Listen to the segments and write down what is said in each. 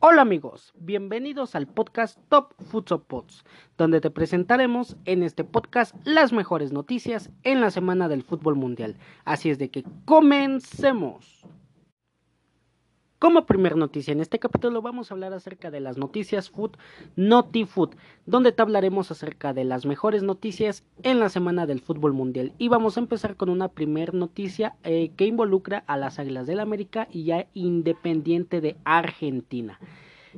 Hola amigos, bienvenidos al podcast Top Futsal Pods, donde te presentaremos en este podcast las mejores noticias en la semana del fútbol mundial. Así es de que comencemos. Como primer noticia en este capítulo vamos a hablar acerca de las noticias Food Noti Food, donde te hablaremos acerca de las mejores noticias en la semana del fútbol mundial. Y vamos a empezar con una primer noticia eh, que involucra a las Águilas del América y ya Independiente de Argentina.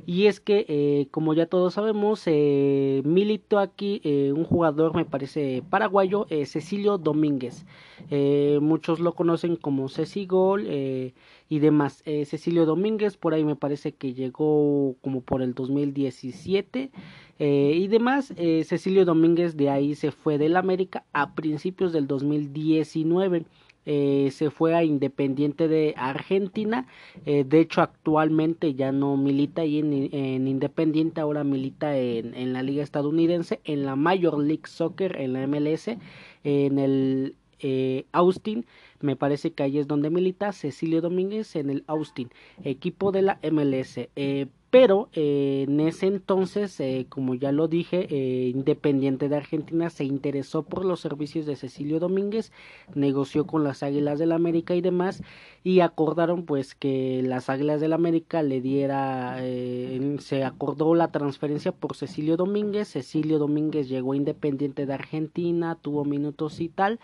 Y es que, eh, como ya todos sabemos, eh, militó aquí eh, un jugador, me parece paraguayo, eh, Cecilio Domínguez. muchos lo conocen como Ceci Gol y demás. Cecilio Domínguez, por ahí me parece que llegó como por el 2017 y demás. Cecilio Domínguez de ahí se fue del América a principios del 2019. Eh, se fue a Independiente de Argentina. Eh, de hecho, actualmente ya no milita ahí en, Independiente, ahora milita en, la Liga Estadounidense, en la Major League Soccer, en la MLS, en el eh, Austin. Me parece que ahí es donde milita Cecilio Domínguez en el Austin, equipo de la MLS. Eh, pero eh, en ese entonces, eh, como ya lo dije, eh, Independiente de Argentina se interesó por los servicios de Cecilio Domínguez, negoció con las Águilas del América y demás, y acordaron pues que las Águilas del América le diera, se acordó la transferencia por Cecilio Domínguez, Cecilio Domínguez llegó a Independiente de Argentina, tuvo minutos y tal,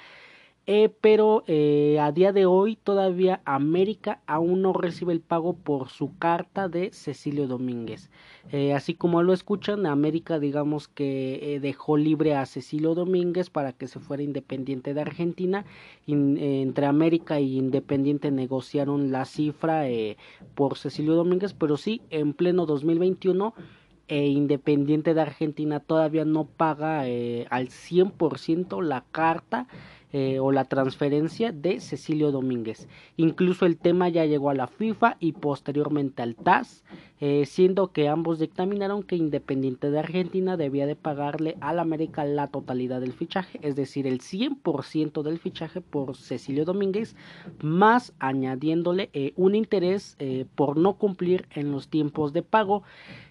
eh, pero eh, a día de hoy todavía América aún no recibe el pago por su carta de Cecilio Domínguez. Eh, así como lo escuchan, América digamos que dejó libre a Cecilio Domínguez para que se fuera independiente de Argentina. entre América y Independiente negociaron la cifra por Cecilio Domínguez, pero sí, en pleno 2021 e Independiente de Argentina todavía no paga al 100% la carta eh, o la transferencia de Cecilio Domínguez. Incluso el tema ya llegó a la FIFA y posteriormente al TAS, eh, siendo que ambos dictaminaron que Independiente de Argentina debía de pagarle al América la totalidad del fichaje, es decir, el 100% del fichaje por Cecilio Domínguez, más añadiéndole eh, un interés por no cumplir en los tiempos de pago.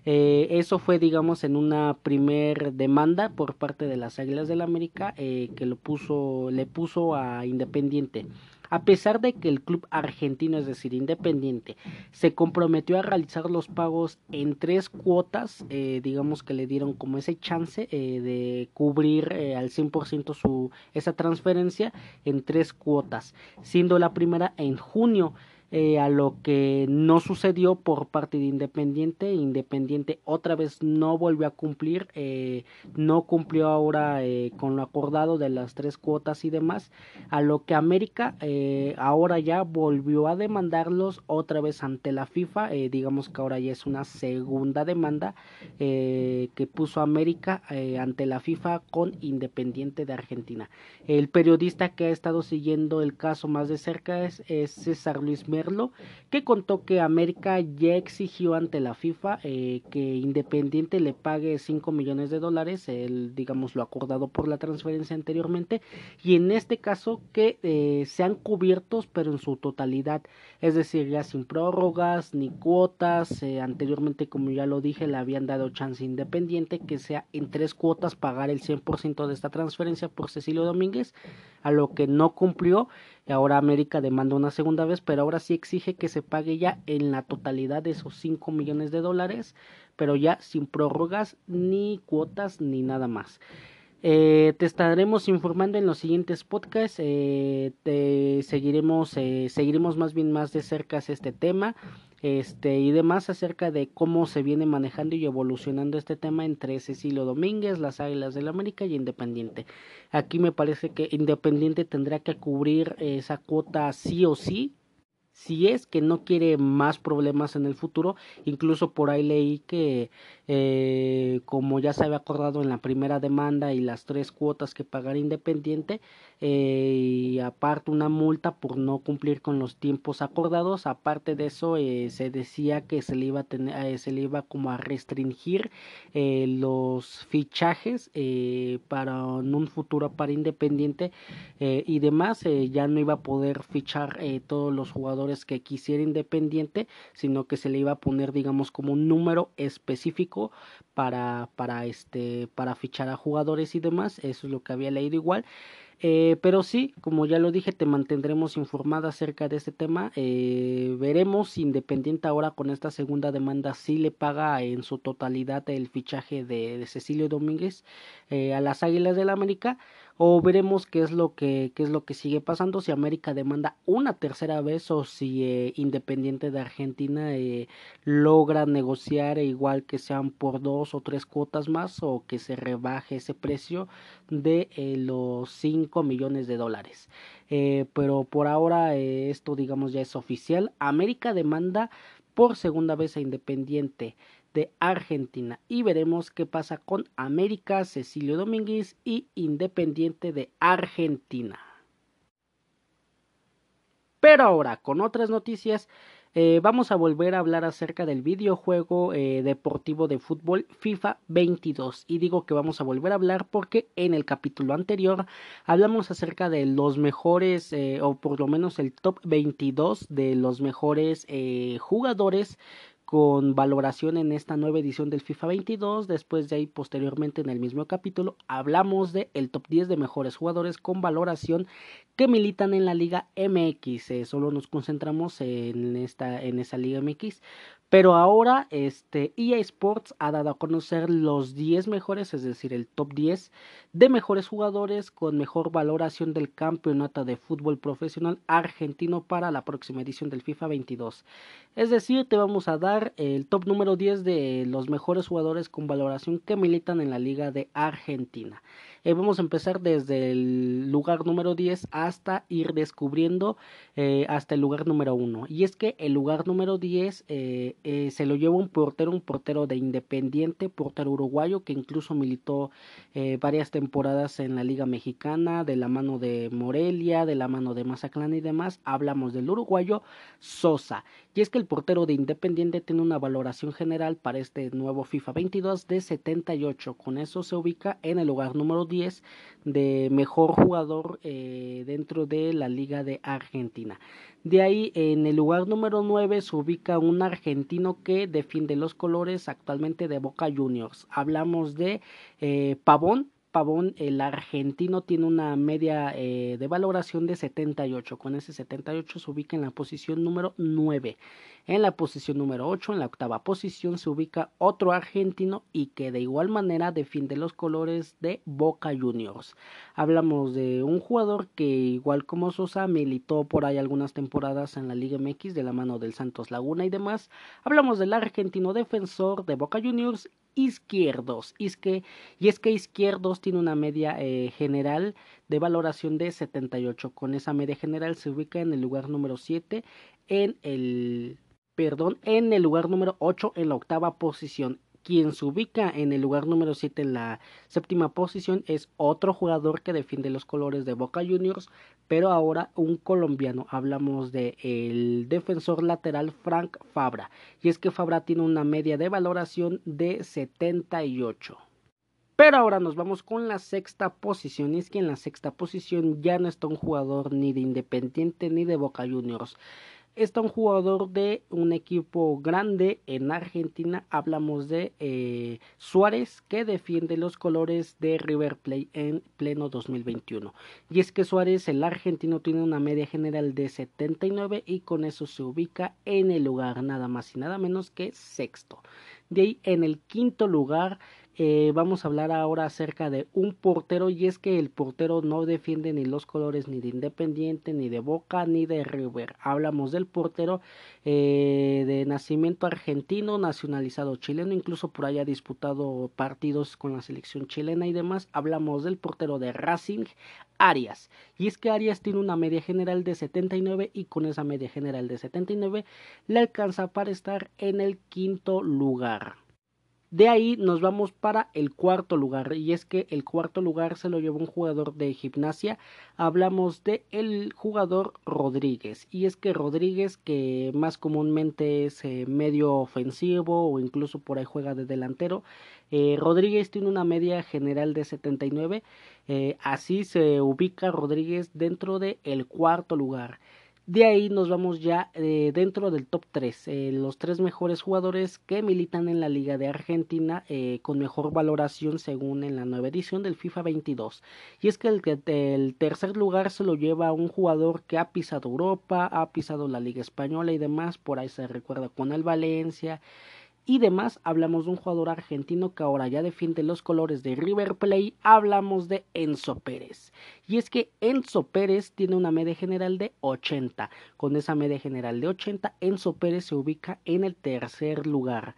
eso fue, digamos, en una primer demanda por parte de las Águilas del América que lo puso, le puso a Independiente. A pesar de que el club argentino, es decir, Independiente, se comprometió a realizar los pagos en tres cuotas, eh, digamos que le dieron como ese chance eh, de cubrir eh, al 100% su, esa transferencia en tres cuotas, siendo la primera en junio eh, a lo que no sucedió por parte de Independiente. Independiente otra vez no volvió a cumplir, eh, no cumplió ahora eh, con lo acordado de las tres cuotas y demás, a lo que América ahora ya volvió a demandarlos otra vez ante la FIFA, digamos que ahora ya es una segunda demanda que puso América ante la FIFA con Independiente de Argentina. El periodista que ha estado siguiendo el caso más de cerca es, es César Luis que contó que América ya exigió ante la FIFA eh, que Independiente le pague 5 millones de dólares, el, digamos lo acordado por la transferencia anteriormente, y en este caso que eh, sean cubiertos pero en su totalidad, es decir, ya sin prórrogas ni cuotas, eh, anteriormente como ya lo dije le habían dado chance Independiente que sea en tres cuotas pagar el 100% de esta transferencia por Cecilio Domínguez, a lo que no cumplió Ahora América demanda una segunda vez, pero ahora sí exige que se pague ya en la totalidad de esos 5 millones de dólares, pero ya sin prórrogas ni cuotas ni nada más. Eh, te estaremos informando en los siguientes podcasts. Eh, te seguiremos, eh, seguiremos más bien más de cerca este tema este y demás acerca de cómo se viene manejando y evolucionando este tema entre Cecilio Domínguez, las Águilas del América y Independiente. Aquí me parece que Independiente tendrá que cubrir esa cuota sí o sí si es que no quiere más problemas en el futuro, incluso por ahí leí que eh, como ya se había acordado en la primera demanda y las tres cuotas que pagar Independiente, eh, y aparte una multa por no cumplir con los tiempos acordados. Aparte de eso eh, se decía que se le iba a tener eh, se le iba como a restringir los fichajes para un futuro para Independiente y demás ya no iba a poder fichar todos los jugadores que quisiera Independiente sino que se le iba a poner digamos como un número específico para para este para fichar a jugadores y demás eso es lo que había leído igual eh, pero sí, como ya lo dije, te mantendremos informada acerca de este tema. Eh, veremos si Independiente ahora con esta segunda demanda sí le paga en su totalidad el fichaje de, Cecilio Domínguez eh, a las Águilas del América o veremos qué es lo que qué es lo que sigue pasando si América demanda una tercera vez o si eh, Independiente de Argentina eh, logra negociar igual que sean por dos o tres cuotas más o que se rebaje ese precio de eh, los 5 millones de dólares. Pero por ahora esto digamos ya es oficial. América demanda por segunda vez a Independiente de Argentina y veremos qué pasa con América, Cecilio Domínguez y Independiente de Argentina. Pero ahora, con otras noticias, eh, vamos a volver a hablar acerca del videojuego eh, deportivo de fútbol FIFA 22. Y digo que vamos a volver a hablar porque en el capítulo anterior hablamos acerca de los mejores, eh, o por lo menos el top 22 de los mejores jugadores con valoración en esta nueva edición del FIFA 22. Después de ahí, posteriormente en el mismo capítulo, hablamos de el top 10 de mejores jugadores con valoración que militan en la Liga MX. Eh, solo nos concentramos en esta en esa Liga MX pero ahora este EA Sports ha dado a conocer los 10 mejores, es decir, el top 10 de mejores jugadores con mejor valoración del campeonato de fútbol profesional argentino para la próxima edición del FIFA 22. Es decir, te vamos a dar el top número 10 de los mejores jugadores con valoración que militan en la Liga de Argentina. Eh, vamos a empezar desde el lugar número 10 hasta ir descubriendo eh, hasta el lugar número 1. Y es que el lugar número 10 eh, se lo lleva un portero, un portero de Independiente, portero uruguayo que incluso militó varias temporadas en la Liga Mexicana, de la mano de Morelia, de la mano de Mazatlán y demás. Hablamos del uruguayo Sosa. Y es que el portero de Independiente tiene una valoración general para este nuevo FIFA 22 de 78. Con eso se ubica en el lugar número 10 de mejor jugador eh, dentro de la Liga de Argentina. De ahí en el lugar número 9 se ubica un argentino que defiende los colores actualmente de Boca Juniors. Hablamos de eh, Pavón, Pavón, el argentino, tiene una media eh, de valoración de 78. Con ese 78 se ubica en la posición número 9. En la posición número 8, en la octava posición, se ubica otro argentino y que de igual manera defiende los colores de Boca Juniors. Hablamos de un jugador que, igual como Sosa, militó por ahí algunas temporadas en la Liga MX de la mano del Santos Laguna y demás. Hablamos del argentino defensor de Boca Juniors, Izquierdos. Y es que, y es que Izquierdos tiene una media eh, general de valoración de 78. Con esa media general se ubica en el lugar número 7 en el perdón, en el lugar número 8 en la octava posición. Quien se ubica en el lugar número 7 en la séptima posición es otro jugador que defiende los colores de Boca Juniors, pero ahora un colombiano. Hablamos de el defensor lateral Frank Fabra. Y es que Fabra tiene una media de valoración de 78. Pero ahora nos vamos con la sexta posición. Y es que en la sexta posición ya no está un jugador ni de Independiente ni de Boca Juniors está un jugador de un equipo grande en Argentina. Hablamos de eh, Suárez que defiende los colores de River Plate en pleno 2021. Y es que Suárez, el argentino, tiene una media general de 79 y con eso se ubica en el lugar nada más y nada menos que sexto. De ahí en el quinto lugar eh, vamos a hablar ahora acerca de un portero y es que el portero no defiende ni los colores ni de Independiente, ni de Boca, ni de River. Hablamos del portero eh, de nacimiento argentino, nacionalizado chileno, incluso por ahí ha disputado partidos con la selección chilena y demás. Hablamos del portero de Racing, Arias. Y es que Arias tiene una media general de 79 y con esa media general de 79 le alcanza para estar en el quinto lugar. De ahí nos vamos para el cuarto lugar y es que el cuarto lugar se lo llevó un jugador de gimnasia. Hablamos de el jugador Rodríguez y es que Rodríguez que más comúnmente es eh, medio ofensivo o incluso por ahí juega de delantero. Eh, Rodríguez tiene una media general de 79. Eh, así se ubica Rodríguez dentro del el cuarto lugar. De ahí nos vamos ya eh, dentro del top 3, eh, los tres mejores jugadores que militan en la Liga de Argentina eh, con mejor valoración según en la nueva edición del FIFA 22. Y es que el, el, tercer lugar se lo lleva un jugador que ha pisado Europa, ha pisado la Liga Española y demás, por ahí se recuerda con el Valencia y demás, hablamos de un jugador argentino que ahora ya defiende los colores de River Plate, hablamos de Enzo Pérez. Y es que Enzo Pérez tiene una media general de 80. Con esa media general de 80, Enzo Pérez se ubica en el tercer lugar.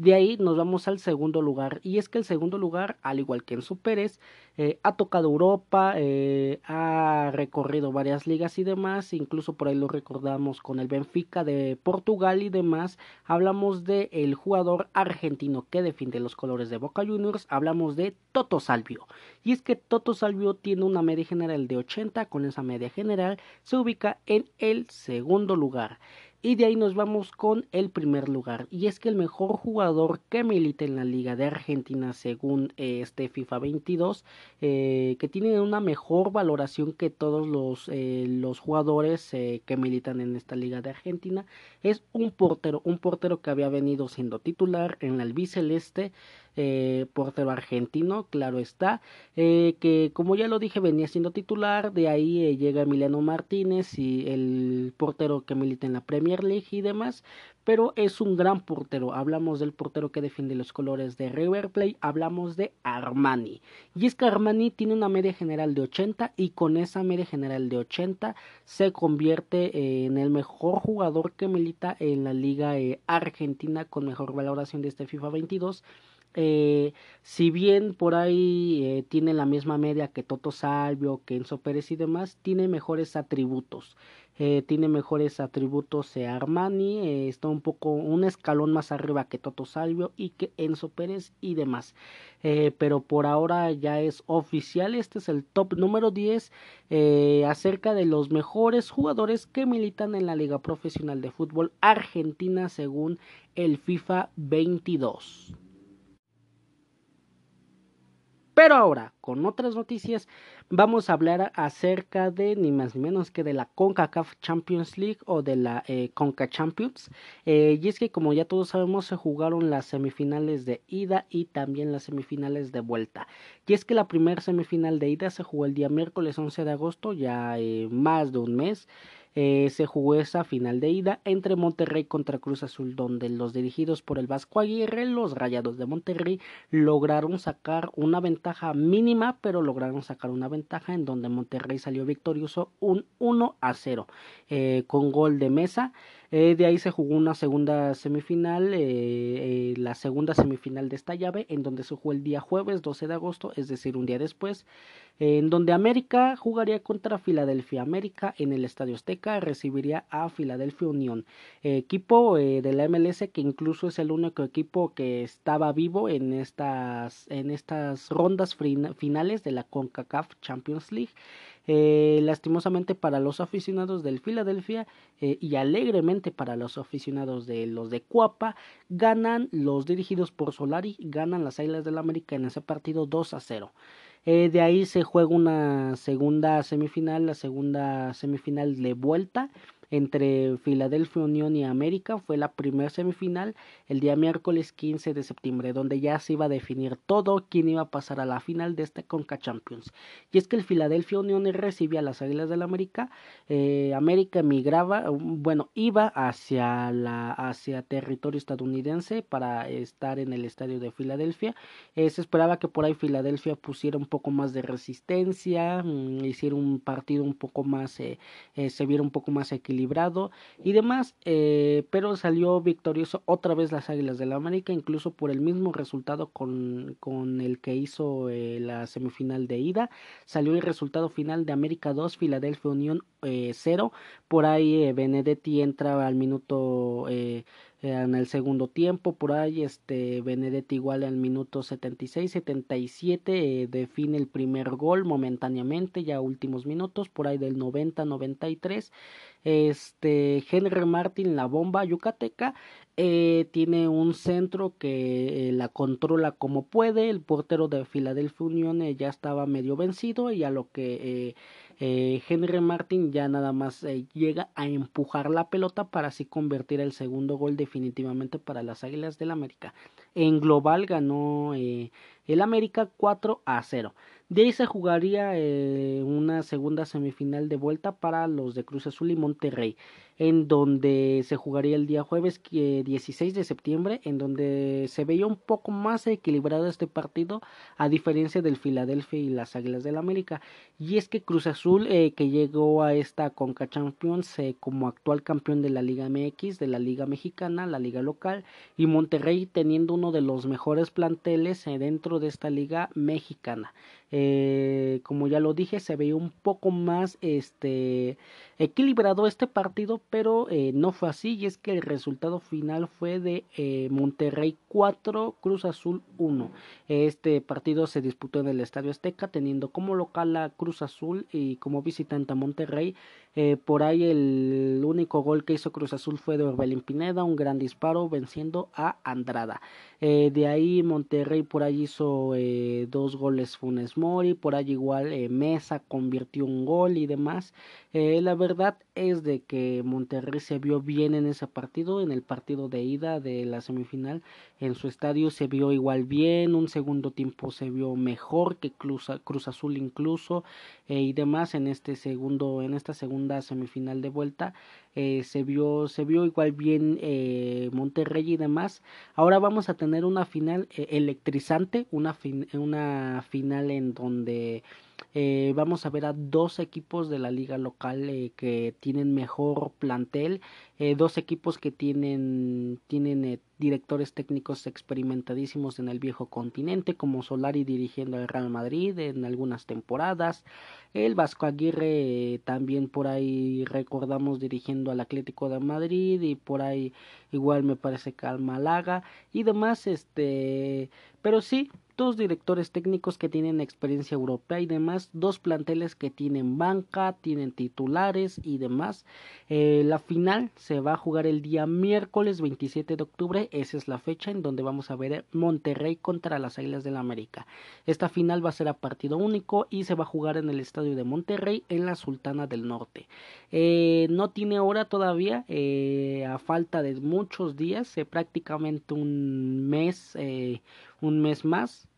De ahí nos vamos al segundo lugar. Y es que el segundo lugar, al igual que Enzo Pérez, eh, ha tocado Europa, eh, ha recorrido varias ligas y demás. Incluso por ahí lo recordamos con el Benfica de Portugal y demás. Hablamos de el jugador argentino que defiende los colores de Boca Juniors. Hablamos de Toto Salvio. Y es que Toto Salvio tiene una media general de 80. Con esa media general se ubica en el segundo lugar. Y de ahí nos vamos con el primer lugar. Y es que el mejor jugador que milita en la Liga de Argentina, según eh, este FIFA 22, eh, que tiene una mejor valoración que todos los, eh, los jugadores que militan en esta Liga de Argentina, es un portero. Un portero que había venido siendo titular en la albiceleste eh, portero argentino, claro está, eh, que como ya lo dije venía siendo titular, de ahí eh, llega Emiliano Martínez y el portero que milita en la Premier League y demás, pero es un gran portero, hablamos del portero que defiende los colores de River Plate, hablamos de Armani, y es que Armani tiene una media general de 80 y con esa media general de 80 se convierte en el mejor jugador que milita en la liga argentina con mejor valoración de este FIFA 22 eh, si bien por ahí eh, tiene la misma media que Toto Salvio, que Enzo Pérez y demás, tiene mejores atributos. Eh, tiene mejores atributos Armani, está un poco un escalón más arriba que Toto Salvio y que Enzo Pérez y demás. Pero por ahora ya es oficial, este es el top número 10 eh, acerca de los mejores jugadores que militan en la Liga Profesional de Fútbol Argentina según el FIFA 22. Pero ahora, con otras noticias, vamos a hablar acerca de ni más ni menos que de la CONCACAF Champions League o de la eh, CONCA Champions. Eh, y es que como ya todos sabemos se jugaron las semifinales de ida y también las semifinales de vuelta. Y es que la primera semifinal de ida se jugó el día miércoles 11 de agosto, ya eh, más de un mes eh, se jugó esa final de ida entre Monterrey contra Cruz Azul, donde los dirigidos por el Vasco Aguirre, los Rayados de Monterrey, lograron sacar una ventaja mínima, pero lograron sacar una ventaja en donde Monterrey salió victorioso un 1 a 0 eh, con gol de mesa. Eh, de ahí se jugó una segunda semifinal, eh, eh, la segunda semifinal de esta llave, en donde se jugó el día jueves 12 de agosto, es decir, un día después, en donde América jugaría contra Filadelfia América en el Estadio Azteca, recibiría a Filadelfia Unión, equipo de la MLS que incluso es el único equipo que estaba vivo en estas, en estas rondas finales de la CONCACAF Champions League. Eh, lastimosamente para los aficionados del Filadelfia eh, y alegremente para los aficionados de los de Cuapa, ganan los dirigidos por Solari, ganan las Islas del América en ese partido 2 a 0. Eh, de ahí se juega una segunda semifinal, la segunda semifinal de vuelta entre Filadelfia Unión y América fue la primera semifinal el día miércoles 15 de septiembre, donde ya se iba a definir todo quién iba a pasar a la final de esta Conca Champions. Y es que el Filadelfia Unión recibía a las Águilas del América, eh, América emigraba, bueno, iba hacia la hacia territorio estadounidense para estar en el estadio de Filadelfia. Eh, se esperaba que por ahí Filadelfia pusiera un poco más de resistencia, mmm, hiciera un partido un poco más, eh, eh, se viera un poco más equilibrado y demás, eh, pero salió victorioso otra vez las Águilas del la América, incluso por el mismo resultado con, con el que hizo eh, la semifinal de ida, salió el resultado final de América 2, Filadelfia Unión eh, 0, por ahí Benedetti entra al minuto en el segundo tiempo por ahí este Benedetti igual al minuto 76 77 eh, define el primer gol momentáneamente ya últimos minutos por ahí del 90 93 este Henry Martin la bomba yucateca eh, tiene un centro que eh, la controla como puede el portero de Philadelphia Union ya estaba medio vencido y a lo que eh, Henry Martin ya nada más eh, llega a empujar la pelota para así convertir el segundo gol definitivamente para las Águilas del América. En global ganó eh, el América 4 a 0. De ahí se jugaría una segunda semifinal de vuelta para los de Cruz Azul y Monterrey en donde se jugaría el día jueves 16 de septiembre, en donde se veía un poco más equilibrado este partido, a diferencia del Filadelfia y las Águilas del América. Y es que Cruz Azul, eh, que llegó a esta Conca Champions eh, como actual campeón de la Liga MX, de la Liga Mexicana, la Liga local, y Monterrey teniendo uno de los mejores planteles eh, dentro de esta Liga Mexicana. como ya lo dije, se veía un poco más este equilibrado este partido, pero eh, no fue así y es que el resultado final fue de eh, Monterrey 4, Cruz Azul 1. Este partido se disputó en el Estadio Azteca teniendo como local a Cruz Azul y como visitante a Monterrey. Eh, por ahí el único gol que hizo Cruz Azul fue de Orbelín Pineda, un gran disparo venciendo a Andrada. de ahí Monterrey por ahí hizo dos goles Funes Mori, por ahí igual Mesa convirtió un gol y demás. la verdad es de que Monterrey se vio bien en ese partido, en el partido de ida de la semifinal, en su estadio se vio igual bien, un segundo tiempo se vio mejor que Cruz, Cruz Azul incluso eh, y demás en este segundo, en esta segunda semifinal de vuelta eh, se vio, se vio igual bien eh, Monterrey y demás. Ahora vamos a tener una final electrizante, una, una final en donde eh, vamos a ver a dos equipos de la liga local eh, que tienen mejor plantel, eh, dos equipos que tienen, tienen directores técnicos experimentadísimos en el viejo continente, como Solari dirigiendo al Real Madrid en algunas temporadas, el Vasco Aguirre también por ahí recordamos dirigiendo al Atlético de Madrid y por ahí igual me parece que al Málaga y demás, este, pero sí, dos directores técnicos que tienen experiencia europea y demás, dos planteles que tienen banca, tienen titulares y demás. Eh, la final se va a jugar el día miércoles 27 de octubre, esa es la fecha en donde vamos a ver Monterrey contra las Águilas del la América. Esta final va a ser a partido único y se va a jugar en el estadio de Monterrey en la Sultana del Norte. Eh, no tiene hora todavía, eh, a falta de muchos días, prácticamente un mes, un mes más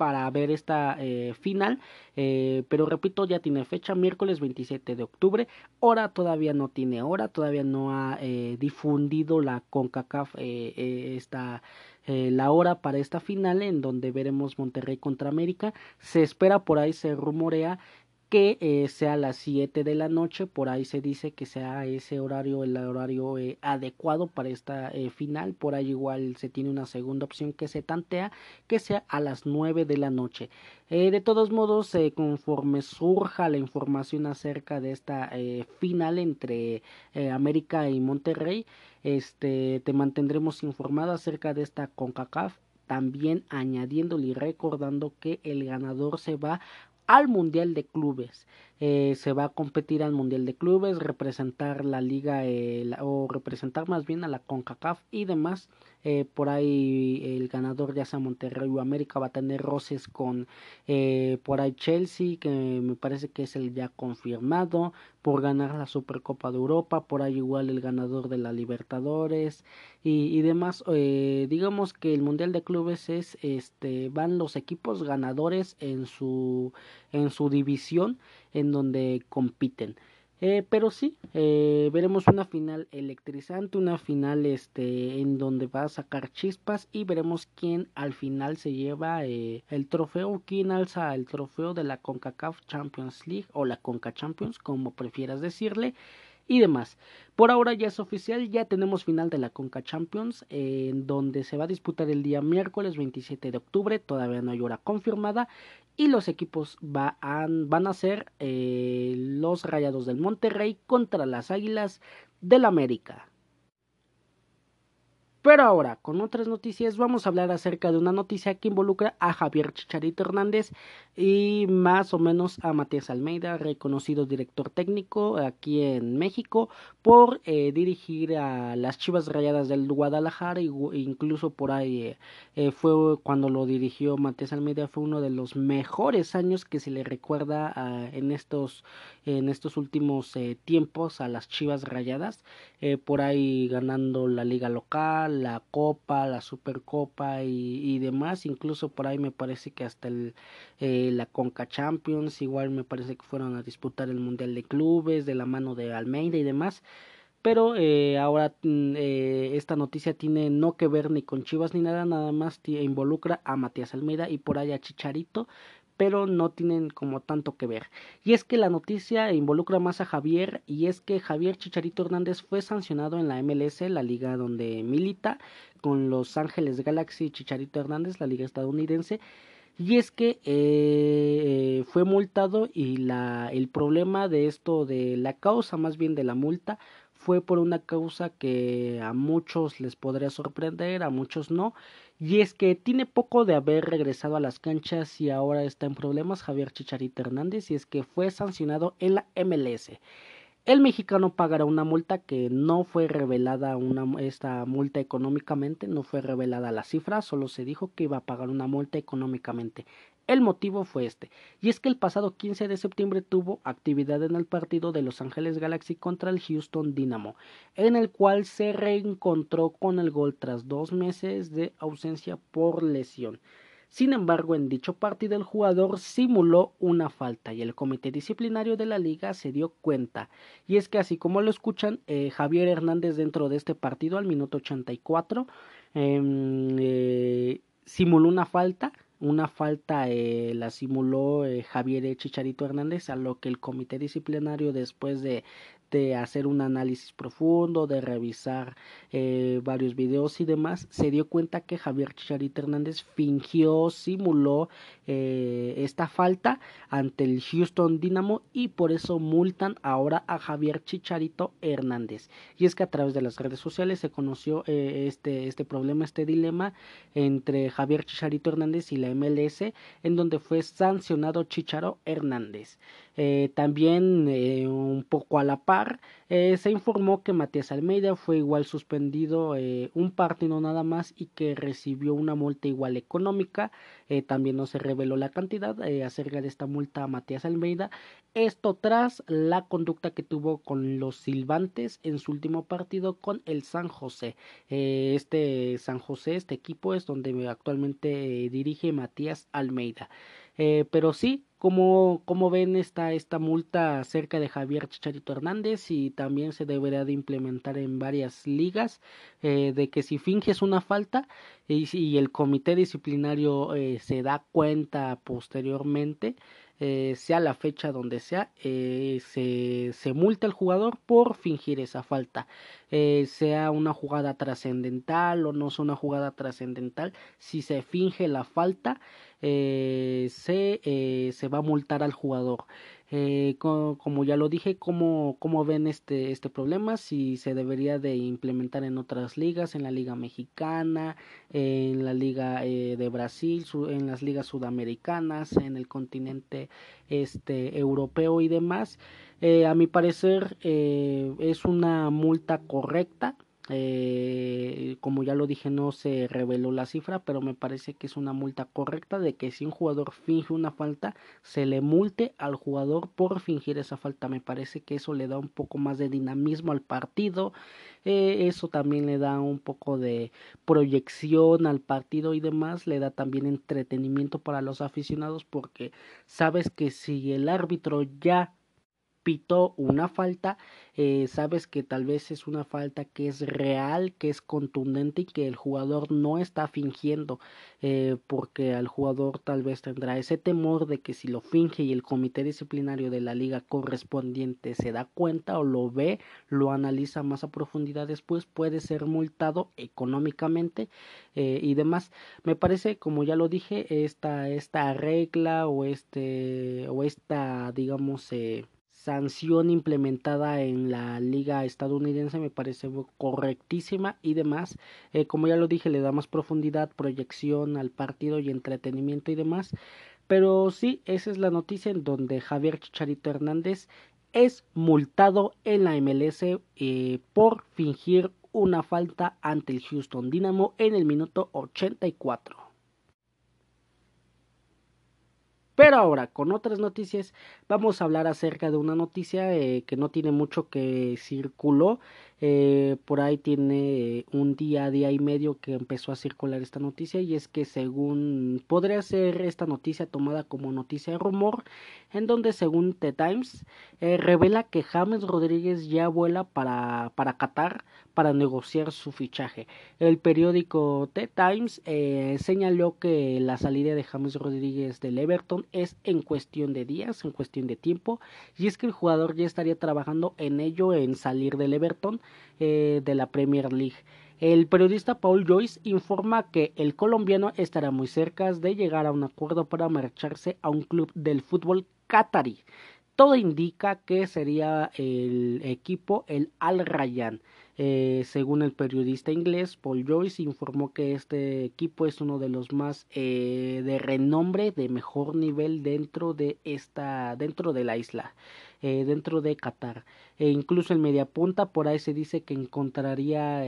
para ver esta eh, final. Eh, pero repito, ya tiene fecha, miércoles 27 de octubre. Hora todavía no tiene hora, todavía no ha eh, difundido la CONCACAF esta, la hora para esta final en donde veremos Monterrey contra América. Se espera por ahí, se rumorea que eh, sea a las 7 de la noche, por ahí se dice que sea ese horario el horario eh, adecuado para esta eh, final, por ahí igual se tiene una segunda opción que se tantea que sea a las 9 de la noche. de todos modos, conforme surja la información acerca de esta final entre América y Monterrey, este te mantendremos informado acerca de esta CONCACAF también añadiéndole y recordando que el ganador se va al Mundial de Clubes. Eh, se va a competir al Mundial de Clubes, representar la liga eh, o representar más bien a la CONCACAF y demás. Eh, por ahí el ganador ya sea Monterrey o América va a tener roces con por ahí Chelsea que me parece que es el ya confirmado por ganar la Supercopa de Europa por ahí igual el ganador de la Libertadores y, y demás digamos que el Mundial de Clubes es este van los equipos ganadores en su en su división en donde compiten eh, pero sí, eh, veremos una final electrizante, una final este, en donde va a sacar chispas y veremos quién al final se lleva eh, el trofeo, quién alza el trofeo de la CONCACAF Champions League o la CONCA Champions, como prefieras decirle y demás. Por ahora ya es oficial, ya tenemos final de la Conca Champions, en donde se va a disputar el día miércoles 27 de octubre, todavía no hay hora confirmada, y los equipos van a ser eh, los Rayados del Monterrey contra las Águilas del América. Pero ahora, con otras noticias, vamos a hablar acerca de una noticia que involucra a Javier Chicharito Hernández y más o menos a Matías Almeida, reconocido director técnico aquí en México, por eh, dirigir a las Chivas Rayadas del Guadalajara, e incluso por ahí eh, eh, fue cuando lo dirigió Matías Almeida, fue uno de los mejores años que se le recuerda en, estos, en estos últimos tiempos a las Chivas Rayadas, por ahí ganando la liga local, la Copa, la Supercopa y, demás. Incluso por ahí me parece que hasta el, eh, la Conca Champions, igual me parece que fueron a disputar el Mundial de Clubes de la mano de Almeida y demás. Pero eh, ahora mm, eh, esta noticia tiene no que ver ni con Chivas ni nada, nada más involucra a Matías Almeida y por ahí a Chicharito, pero no tienen como tanto que ver. Y es que la noticia involucra más a Javier y es que Javier Chicharito Hernández fue sancionado en la MLS, la liga donde milita, con Los Ángeles Galaxy Chicharito Hernández, la liga estadounidense. Y es que eh, fue multado y la, el problema de esto, de la causa más bien de la multa, fue por una causa que a muchos les podría sorprender, a muchos no, y es que tiene poco de haber regresado a las canchas y ahora está en problemas Javier Chicharito Hernández y es que fue sancionado en la MLS. El mexicano pagará una multa que no fue revelada una, esta multa económicamente, no fue revelada la cifra, solo se dijo que iba a pagar una multa económicamente. El motivo fue este, y es que el pasado 15 de septiembre tuvo actividad en el partido de Los Ángeles Galaxy contra el Houston Dynamo, en el cual se reencontró con el gol tras dos meses de ausencia por lesión. Sin embargo, en dicho partido el jugador simuló una falta y el comité disciplinario de la liga se dio cuenta. Y es que así como lo escuchan, eh, Javier Hernández dentro de este partido al minuto 84 em, eh, simuló una falta una falta eh, la simuló eh, Javier Chicharito Hernández, a lo que el comité disciplinario después de, de hacer un análisis profundo, de revisar eh, varios videos y demás, se dio cuenta que Javier Chicharito Hernández fingió, simuló eh, esta falta ante el Houston Dynamo y por eso multan ahora a Javier Chicharito Hernández. Y es que a través de las redes sociales se conoció eh, este, este problema, este dilema entre Javier Chicharito Hernández y la MLS, en donde fue sancionado Chicharo Hernández. Eh, también eh, un poco a la par eh, se informó que Matías Almeida fue igual suspendido un partido nada más y que recibió una multa igual económica. también no se reveló la cantidad acerca de esta multa a Matías Almeida. Esto tras la conducta que tuvo con los silbantes en su último partido con el San José. este San José, este equipo es donde actualmente dirige Matías Almeida. pero sí, ¿Cómo, cómo ven esta, esta multa acerca de Javier Chicharito Hernández? Y también se debería de implementar en varias ligas eh, de que si finges una falta y, y el comité disciplinario eh, se da cuenta posteriormente, eh, sea la fecha donde sea, eh, se, se multa al jugador por fingir esa falta. Sea una jugada trascendental o no sea una jugada trascendental, si se finge la falta, se, se va a multar al jugador. Eh, como, ya lo dije, ¿cómo, cómo ven este, este problema, si se debería de implementar en otras ligas, en la liga mexicana, en la liga eh, de Brasil, en las ligas sudamericanas, en el continente este europeo y demás. Eh, a mi parecer es una multa correcta eh, como ya lo dije, no se reveló la cifra, pero me parece que es una multa correcta de que si un jugador finge una falta, se le multe al jugador por fingir esa falta. Me parece que eso le da un poco más de dinamismo al partido. Eh, eso también le da un poco de proyección al partido y demás. Le da también entretenimiento para los aficionados porque sabes que si el árbitro ya pitó una falta, eh, sabes que tal vez es una falta que es real, que es contundente y que el jugador no está fingiendo, eh, porque al jugador tal vez tendrá ese temor de que si lo finge y el comité disciplinario de la liga correspondiente se da cuenta o lo ve, lo analiza más a profundidad después, puede ser multado económicamente eh, y demás. Me parece, como ya lo dije, esta, esta regla o este o esta digamos sanción implementada en la liga estadounidense me parece correctísima y demás. Eh, como ya lo dije, le da más profundidad, proyección al partido y entretenimiento y demás. Pero sí, esa es la noticia en donde Javier Chicharito Hernández es multado en la MLS eh, por fingir una falta ante el Houston Dynamo en el minuto 84. Pero ahora, con otras noticias, vamos a hablar acerca de una noticia eh, que no tiene mucho que circuló. Eh, por ahí tiene un día, día y medio que empezó a circular esta noticia y es que según podría ser esta noticia tomada como noticia de rumor, en donde según The Times eh, revela que James Rodríguez ya vuela para, para Qatar para negociar su fichaje. El periódico The Times eh, señaló que la salida de James Rodríguez del Everton es en cuestión de días, en cuestión de tiempo, y es que el jugador ya estaría trabajando en ello, en salir del Everton eh, de la Premier League. El periodista Paul Joyce informa que el colombiano estará muy cerca de llegar a un acuerdo para marcharse a un club del fútbol qatarí. Todo indica que sería el equipo el Al Rayyan. Eh, según el periodista inglés Paul Joyce, informó que este equipo es uno de los más eh, de renombre, de mejor nivel dentro de esta, dentro de la isla, eh, dentro de Qatar. E incluso el mediapunta por ahí se dice que encontraría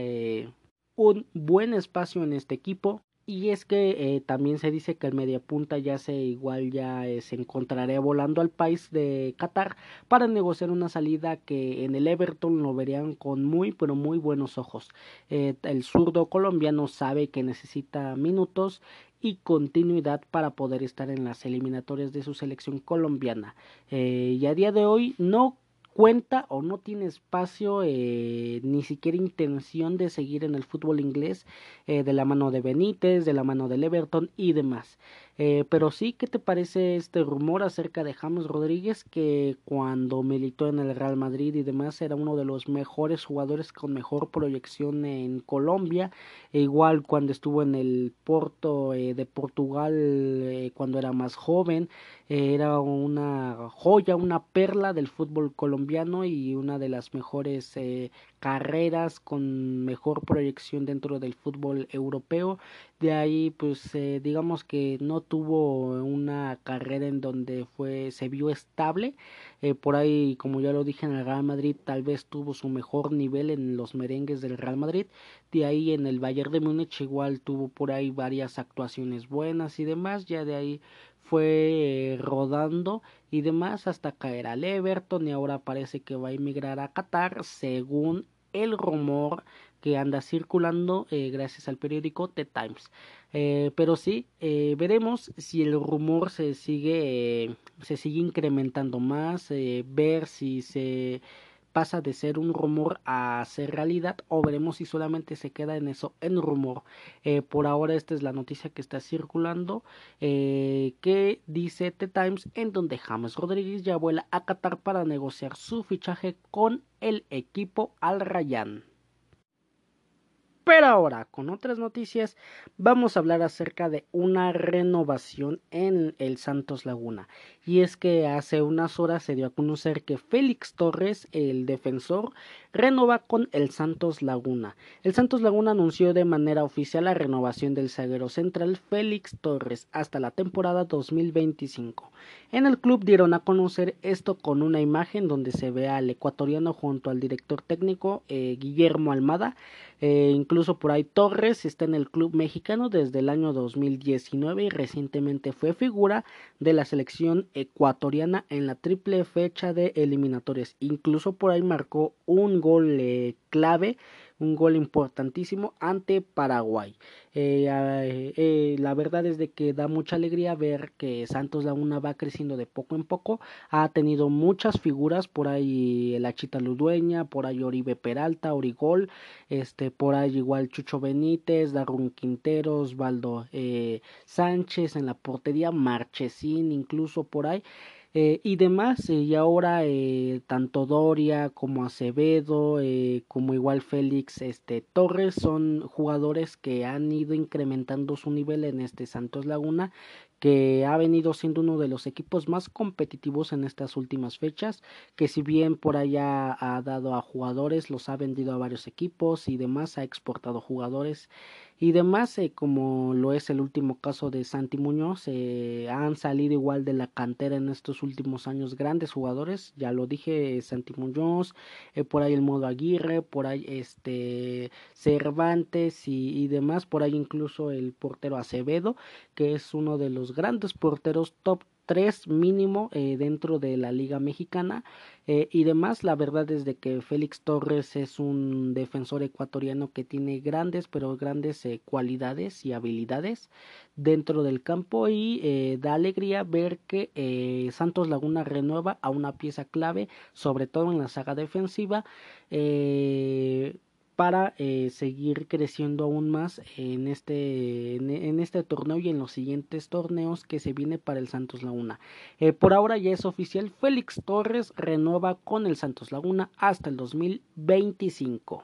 un buen espacio en este equipo y es que eh, también se dice que el mediapunta ya se igual ya eh, se encontrará volando al país de Qatar para negociar una salida que en el Everton lo verían con muy pero muy buenos ojos. Eh, el zurdo colombiano sabe que necesita minutos y continuidad para poder estar en las eliminatorias de su selección colombiana. y a día de hoy no cuenta o no tiene espacio eh, ni siquiera intención de seguir en el fútbol inglés eh, de la mano de Benítez, de la mano del Everton y demás. Eh, pero sí, ¿qué te parece este rumor acerca de James Rodríguez que cuando militó en el Real Madrid y demás era uno de los mejores jugadores con mejor proyección en Colombia, e igual cuando estuvo en el Porto eh, de Portugal eh, cuando era más joven, era una joya, una perla del fútbol colombiano y una de las mejores carreras con mejor proyección dentro del fútbol europeo. De ahí, pues eh, digamos que no tuvo una carrera en donde fue se vio estable. Eh, por ahí, como ya lo dije en el Real Madrid, tal vez tuvo su mejor nivel en los merengues del Real Madrid. De ahí en el Bayern de Múnich igual tuvo por ahí varias actuaciones buenas y demás. Ya de ahí fue eh, rodando y demás hasta caer al Everton y ahora parece que va a emigrar a Qatar según el rumor que anda circulando eh, gracias al periódico The Times. Eh, pero sí, eh, veremos si el rumor se sigue, se sigue incrementando más, ver si se pasa de ser un rumor a ser realidad o veremos si solamente se queda en eso, en rumor. por ahora esta es la noticia que está circulando que dice The Times en donde James Rodríguez ya vuela a Qatar para negociar su fichaje con el equipo Al Rayyan. Pero ahora, con otras noticias, vamos a hablar acerca de una renovación en el Santos Laguna. Y es que hace unas horas se dio a conocer que Félix Torres, el defensor, renova con el Santos Laguna. El Santos Laguna anunció de manera oficial la renovación del zaguero central Félix Torres hasta la temporada 2025. En el club dieron a conocer esto con una imagen donde se ve al ecuatoriano junto al director técnico eh, Guillermo Almada eh, incluso por ahí Torres está en el club mexicano desde el año 2019 y recientemente fue figura de la selección ecuatoriana en la triple fecha de eliminatorias. Incluso por ahí marcó un gol eh, clave un gol importantísimo ante Paraguay. Eh, eh, la verdad es de que da mucha alegría ver que Santos Laguna va creciendo de poco en poco. Ha tenido muchas figuras, por ahí la Chita Ludueña, por ahí Oribe Peralta, Origol, este, por ahí igual Chucho Benítez, Darun Quinteros, Valdo eh, Sánchez en la portería, Marchesín incluso por ahí. eh, y demás. Eh, y ahora eh, tanto Doria como Acevedo, como igual Félix este, Torres son jugadores que han ido incrementando su nivel en este Santos Laguna que ha venido siendo uno de los equipos más competitivos en estas últimas fechas, que si bien por allá ha dado a jugadores, los ha vendido a varios equipos y demás, ha exportado jugadores y demás, eh, como lo es el último caso de Santi Muñoz, eh, han salido igual de la cantera en estos últimos años grandes jugadores, ya lo dije, Santi Muñoz, eh, por ahí el modo Aguirre, por ahí este Cervantes y, y demás, por ahí incluso el portero Acevedo, que es uno de los grandes porteros top tres mínimo eh, dentro de la liga mexicana eh, y demás. La verdad es de que Félix Torres es un defensor ecuatoriano que tiene grandes pero grandes eh, cualidades y habilidades dentro del campo y da alegría ver que Santos Laguna renueva a una pieza clave sobre todo en la saga defensiva para eh, seguir creciendo aún más en este, en, este torneo y en los siguientes torneos que se viene para el Santos Laguna. Eh, por ahora ya es oficial, Félix Torres renueva con el Santos Laguna hasta el 2025.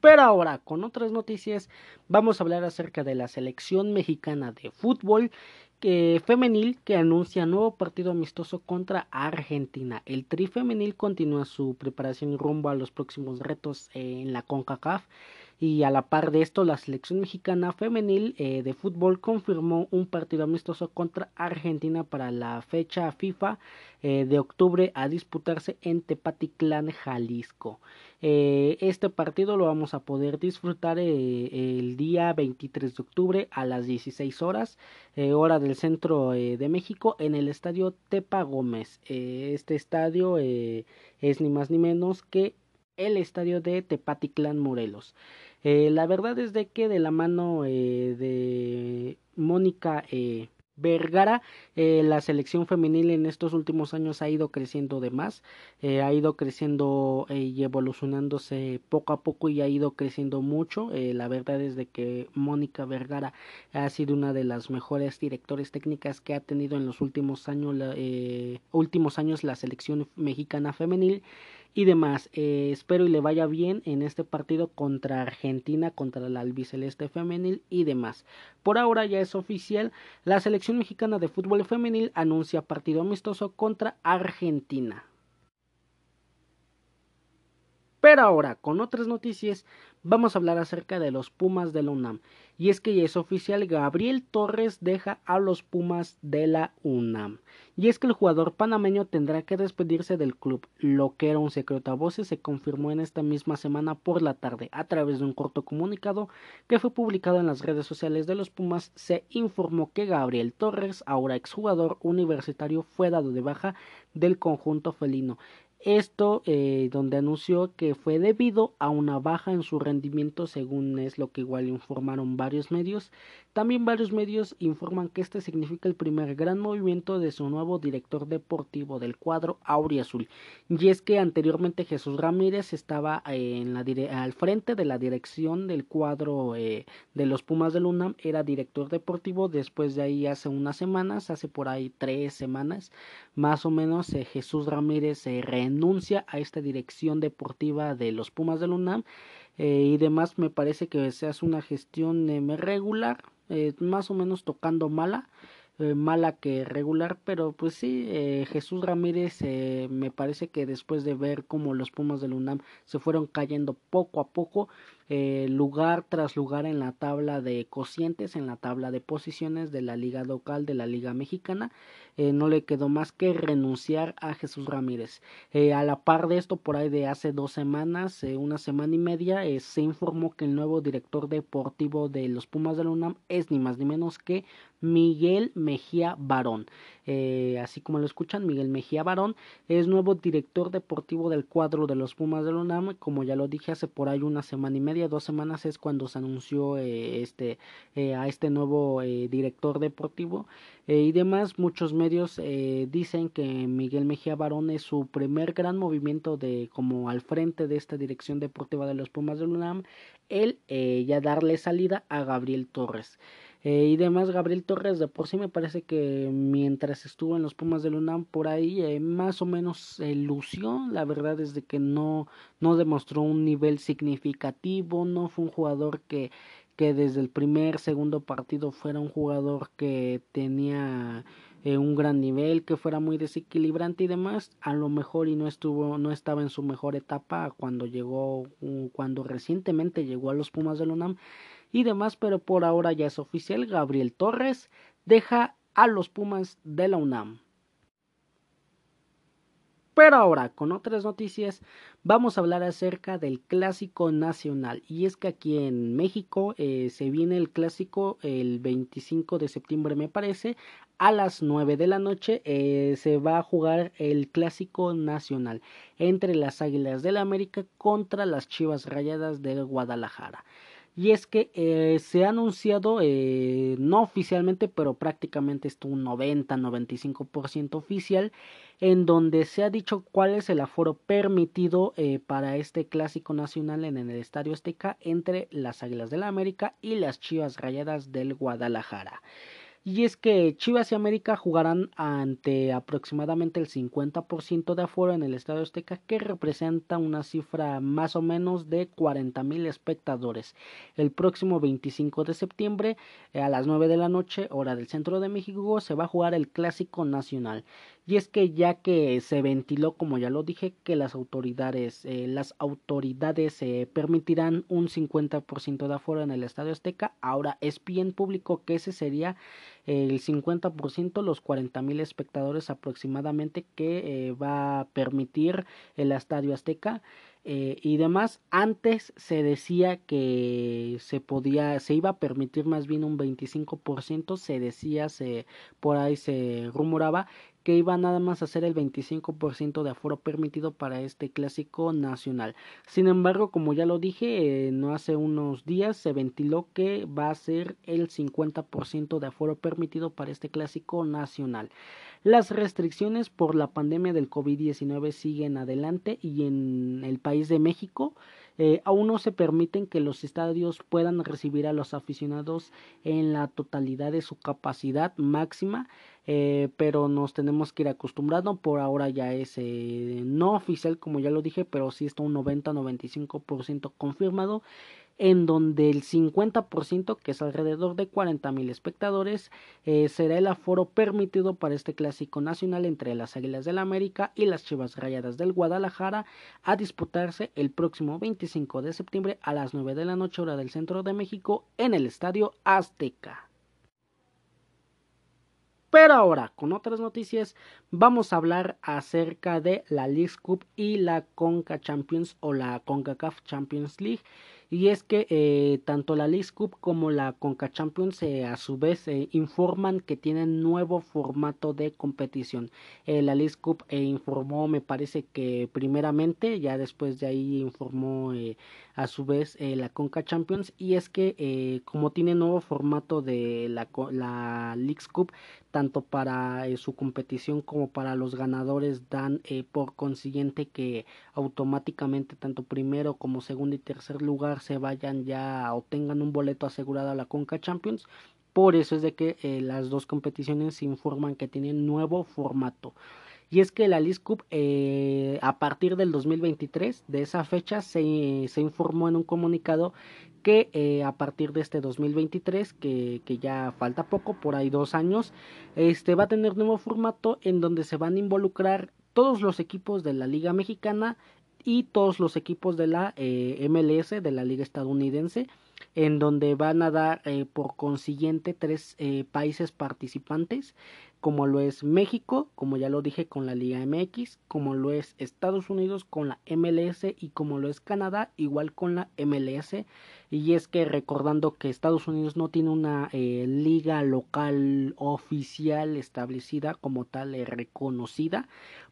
Pero ahora, con otras noticias, vamos a hablar acerca de la selección mexicana de fútbol que femenil que anuncia nuevo partido amistoso contra Argentina. El Tri femenil continúa su preparación rumbo a los próximos retos en la CONCACAF y a la par de esto la selección mexicana femenil eh, de fútbol confirmó un partido amistoso contra Argentina para la fecha FIFA eh, de octubre a disputarse en Tepatitlán, Jalisco. Eh, este partido lo vamos a poder disfrutar el día 23 de octubre a las 16 horas, hora del centro de México, en el estadio Tepa Gómez. este estadio es ni más ni menos que el estadio de Tepatitlán, Morelos. Eh, la verdad es de que de la mano eh, de Mónica eh, Vergara, la selección femenil en estos últimos años ha ido creciendo de más, ha ido creciendo y evolucionándose poco a poco y ha ido creciendo mucho. la verdad es de que Mónica Vergara ha sido una de las mejores directores técnicas que ha tenido en los últimos años, últimos años la selección mexicana femenil y demás. Eh, espero y le vaya bien en este partido contra Argentina, contra la albiceleste femenil y demás. Por ahora ya es oficial, la selección mexicana de fútbol femenil anuncia partido amistoso contra Argentina. Pero ahora, con otras noticias, vamos a hablar acerca de los Pumas de la UNAM. Y es que ya es oficial, Gabriel Torres deja a los Pumas de la UNAM. Y es que el jugador panameño tendrá que despedirse del club. Lo que era un secreto a voces se confirmó en esta misma semana por la tarde. A través de un corto comunicado que fue publicado en las redes sociales de los Pumas, se informó que Gabriel Torres, ahora exjugador universitario, fue dado de baja del conjunto felino. Esto eh, donde anunció que fue debido a una baja en su rendimiento según es lo que igual informaron varios medios. También varios medios informan que este significa el primer gran movimiento de su nuevo director deportivo del cuadro Auriazul. Y es que anteriormente Jesús Ramírez estaba eh, en la al frente de la dirección del cuadro eh, de los Pumas del UNAM, era director deportivo. Después de ahí hace unas semanas, hace por ahí tres semanas más o menos, Jesús Ramírez se renuncia a esta dirección deportiva de los Pumas del UNAM eh, y demás me parece que se hace una gestión eh, regular, eh, más o menos tocando mala, mala que regular, pero pues sí, Jesús Ramírez me parece que después de ver cómo los Pumas del UNAM se fueron cayendo poco a poco, eh, lugar tras lugar en la tabla de cocientes, en la tabla de posiciones de la liga local de la liga mexicana. Eh, no le quedó más que renunciar a Jesús Ramírez. Eh, a la par de esto, por ahí de hace dos semanas, una semana y media, se informó que el nuevo director deportivo de los Pumas de la UNAM es ni más ni menos que Miguel Mejía Barón. así como lo escuchan, Miguel Mejía Barón es nuevo director deportivo del cuadro de los Pumas de la UNAM. Como ya lo dije hace por ahí una semana y media dos semanas es cuando se anunció eh, este, eh, a este nuevo eh, director deportivo y demás. Muchos medios dicen que Miguel Mejía Barón es su primer gran movimiento de como al frente de esta dirección deportiva de los Pumas de UNAM, el ya darle salida a Gabriel Torres. Eh, y demás, Gabriel Torres, de por sí me parece que mientras estuvo en los Pumas del UNAM, por ahí eh, más o menos eh, lució. La verdad es de que no, no demostró un nivel significativo, no fue un jugador que, que desde el primer, segundo partido fuera un jugador que tenía un gran nivel, que fuera muy desequilibrante y demás, a lo mejor y no estuvo, no estaba en su mejor etapa cuando llegó, cuando recientemente llegó a los Pumas del UNAM y demás, pero por ahora ya es oficial, Gabriel Torres deja a los Pumas de la UNAM. Pero ahora, con otras noticias, vamos a hablar acerca del clásico nacional. Y es que aquí en México eh, se viene el clásico el 25 de septiembre, me parece. A las 9 de la noche eh, se va a jugar el clásico nacional entre las Águilas del la América contra las Chivas Rayadas del Guadalajara y es que eh, se ha anunciado, eh, no oficialmente, pero prácticamente esto un 90-95% oficial, en donde se ha dicho cuál es el aforo permitido eh, para este clásico nacional en el Estadio Azteca entre las Águilas del la América y las Chivas Rayadas del Guadalajara. Y es que Chivas y América jugarán ante aproximadamente el 50% de aforo en el Estadio Azteca, que representa una cifra más o menos de 40 mil espectadores. El próximo 25 de septiembre, eh, a las 9 de la noche, hora del centro de México, se va a jugar el Clásico Nacional. Y es que ya que se ventiló, como ya lo dije, que las autoridades, eh, las autoridades eh, permitirán un 50% de aforo en el Estadio Azteca, ahora es bien público que ese sería el 50%, los 40 mil espectadores aproximadamente que eh, va a permitir el Estadio Azteca. y demás antes se decía que se podía se iba a permitir más bien un 25% se decía se por ahí se rumoraba que iba nada más a ser el 25% de aforo permitido para este clásico nacional. Sin embargo, como ya lo dije, eh, no hace unos días se ventiló que va a ser el 50% de aforo permitido para este clásico nacional. Las restricciones por la pandemia del COVID-19 siguen adelante y en el país de México eh, aún no se permiten que los estadios puedan recibir a los aficionados en la totalidad de su capacidad máxima, eh, pero nos tenemos que ir acostumbrando. Por ahora ya es eh, no oficial, como ya lo dije, pero sí está un 90-95% confirmado en donde el 50%, que es alrededor de 40 mil espectadores, eh, será el aforo permitido para este clásico nacional entre las Águilas del América y las Chivas Rayadas del Guadalajara a disputarse el próximo 25 de septiembre a las 9 de la noche hora del centro de México en el Estadio Azteca. Pero ahora, con otras noticias, vamos a hablar acerca de la League Cup y la Conca Champions o la CONCACAF Champions League. Y es que eh, tanto la League Cup como la Conca Champions eh, a su vez eh, informan que tienen nuevo formato de competición. la League Cup informó, me parece que primeramente, ya después de ahí informó a su vez la Conca Champions. Y es que como tiene nuevo formato de la, la League Cup, tanto para su competición como para los ganadores dan por consiguiente que automáticamente tanto primero como segundo y tercer lugar se vayan ya o tengan un boleto asegurado a la Conca Champions. Por eso es de que eh, las dos competiciones informan que tienen nuevo formato. Y es que la League Cup eh, a partir del 2023, de esa fecha, se, se informó en un comunicado que eh, a partir de este 2023, que, que, ya falta poco, por ahí dos años, este va a tener nuevo formato en donde se van a involucrar todos los equipos de la Liga Mexicana y todos los equipos de la eh, MLS, de la liga estadounidense, en donde van a dar eh, por consiguiente tres países participantes, como lo es México, como ya lo dije con la Liga MX, como lo es Estados Unidos con la MLS y como lo es Canadá, igual con la MLS. Y es que recordando que Estados Unidos no tiene una liga local oficial establecida como tal reconocida,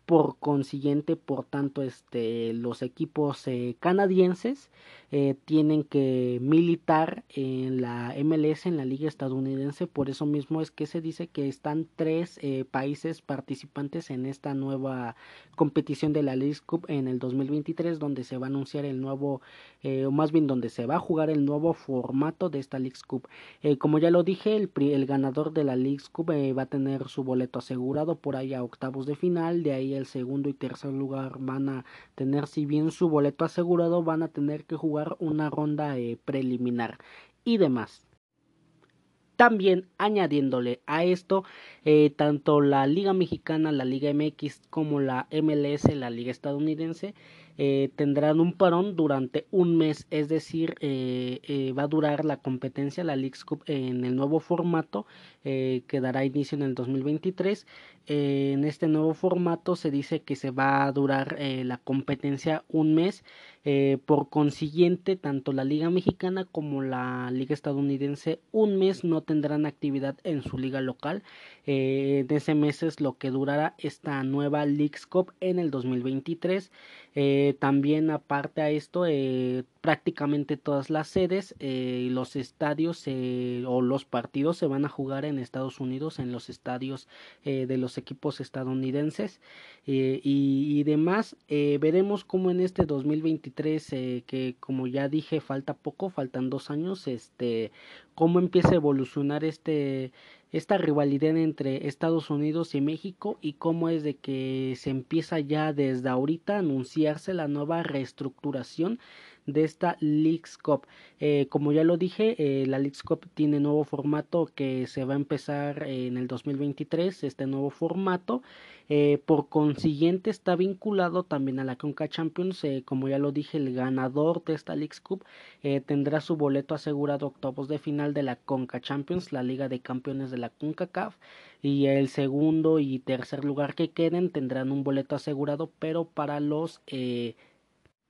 por consiguiente, por tanto, este, los equipos eh, canadienses eh, tienen que militar en la MLS, en la liga estadounidense. Por eso mismo es que se dice que están tres eh, países participantes en esta nueva competición de la League Cup en el 2023, donde se va a anunciar el nuevo, o más bien donde se va a jugar el nuevo formato de esta League Cup. como ya lo dije, el, el ganador de la League Cup va a tener su boleto asegurado por ahí a octavos de final, de ahí el segundo y tercer lugar van a tener, si bien su boleto asegurado, van a tener que jugar una ronda eh, preliminar y demás. También añadiéndole a esto, eh, tanto la Liga Mexicana, la Liga MX como la MLS, la Liga Estadounidense, eh, tendrán un parón durante un mes, es decir, va a durar la competencia, la League Cup en el nuevo formato que dará inicio en el 2023. En este nuevo formato se dice que se va a durar la competencia un mes. por consiguiente, tanto la Liga Mexicana como la Liga Estadounidense un mes no tendrán actividad en su liga local. de ese mes es lo que durará esta nueva League Cup en el 2023. Eh, también aparte a esto, eh, prácticamente todas las sedes eh, y los estadios o los partidos se van a jugar en Estados Unidos, en los estadios de los equipos estadounidenses y, y, demás. veremos cómo en este 2023, que como ya dije, falta poco, faltan dos años, este, cómo empieza a evolucionar este esta rivalidad entre Estados Unidos y México y cómo es de que se empieza ya desde ahorita a anunciarse la nueva reestructuración de esta Leagues Cup. Eh, como ya lo dije, eh, la Leagues Cup tiene nuevo formato que se va a empezar en el 2023, este nuevo formato. Eh, por consiguiente está vinculado también a la Conca Champions. como ya lo dije, el ganador de esta Leagues Cup tendrá su boleto asegurado octavos de final de la Conca Champions, la Liga de Campeones de la CONCACAF. Y el segundo y tercer lugar que queden tendrán un boleto asegurado, pero para los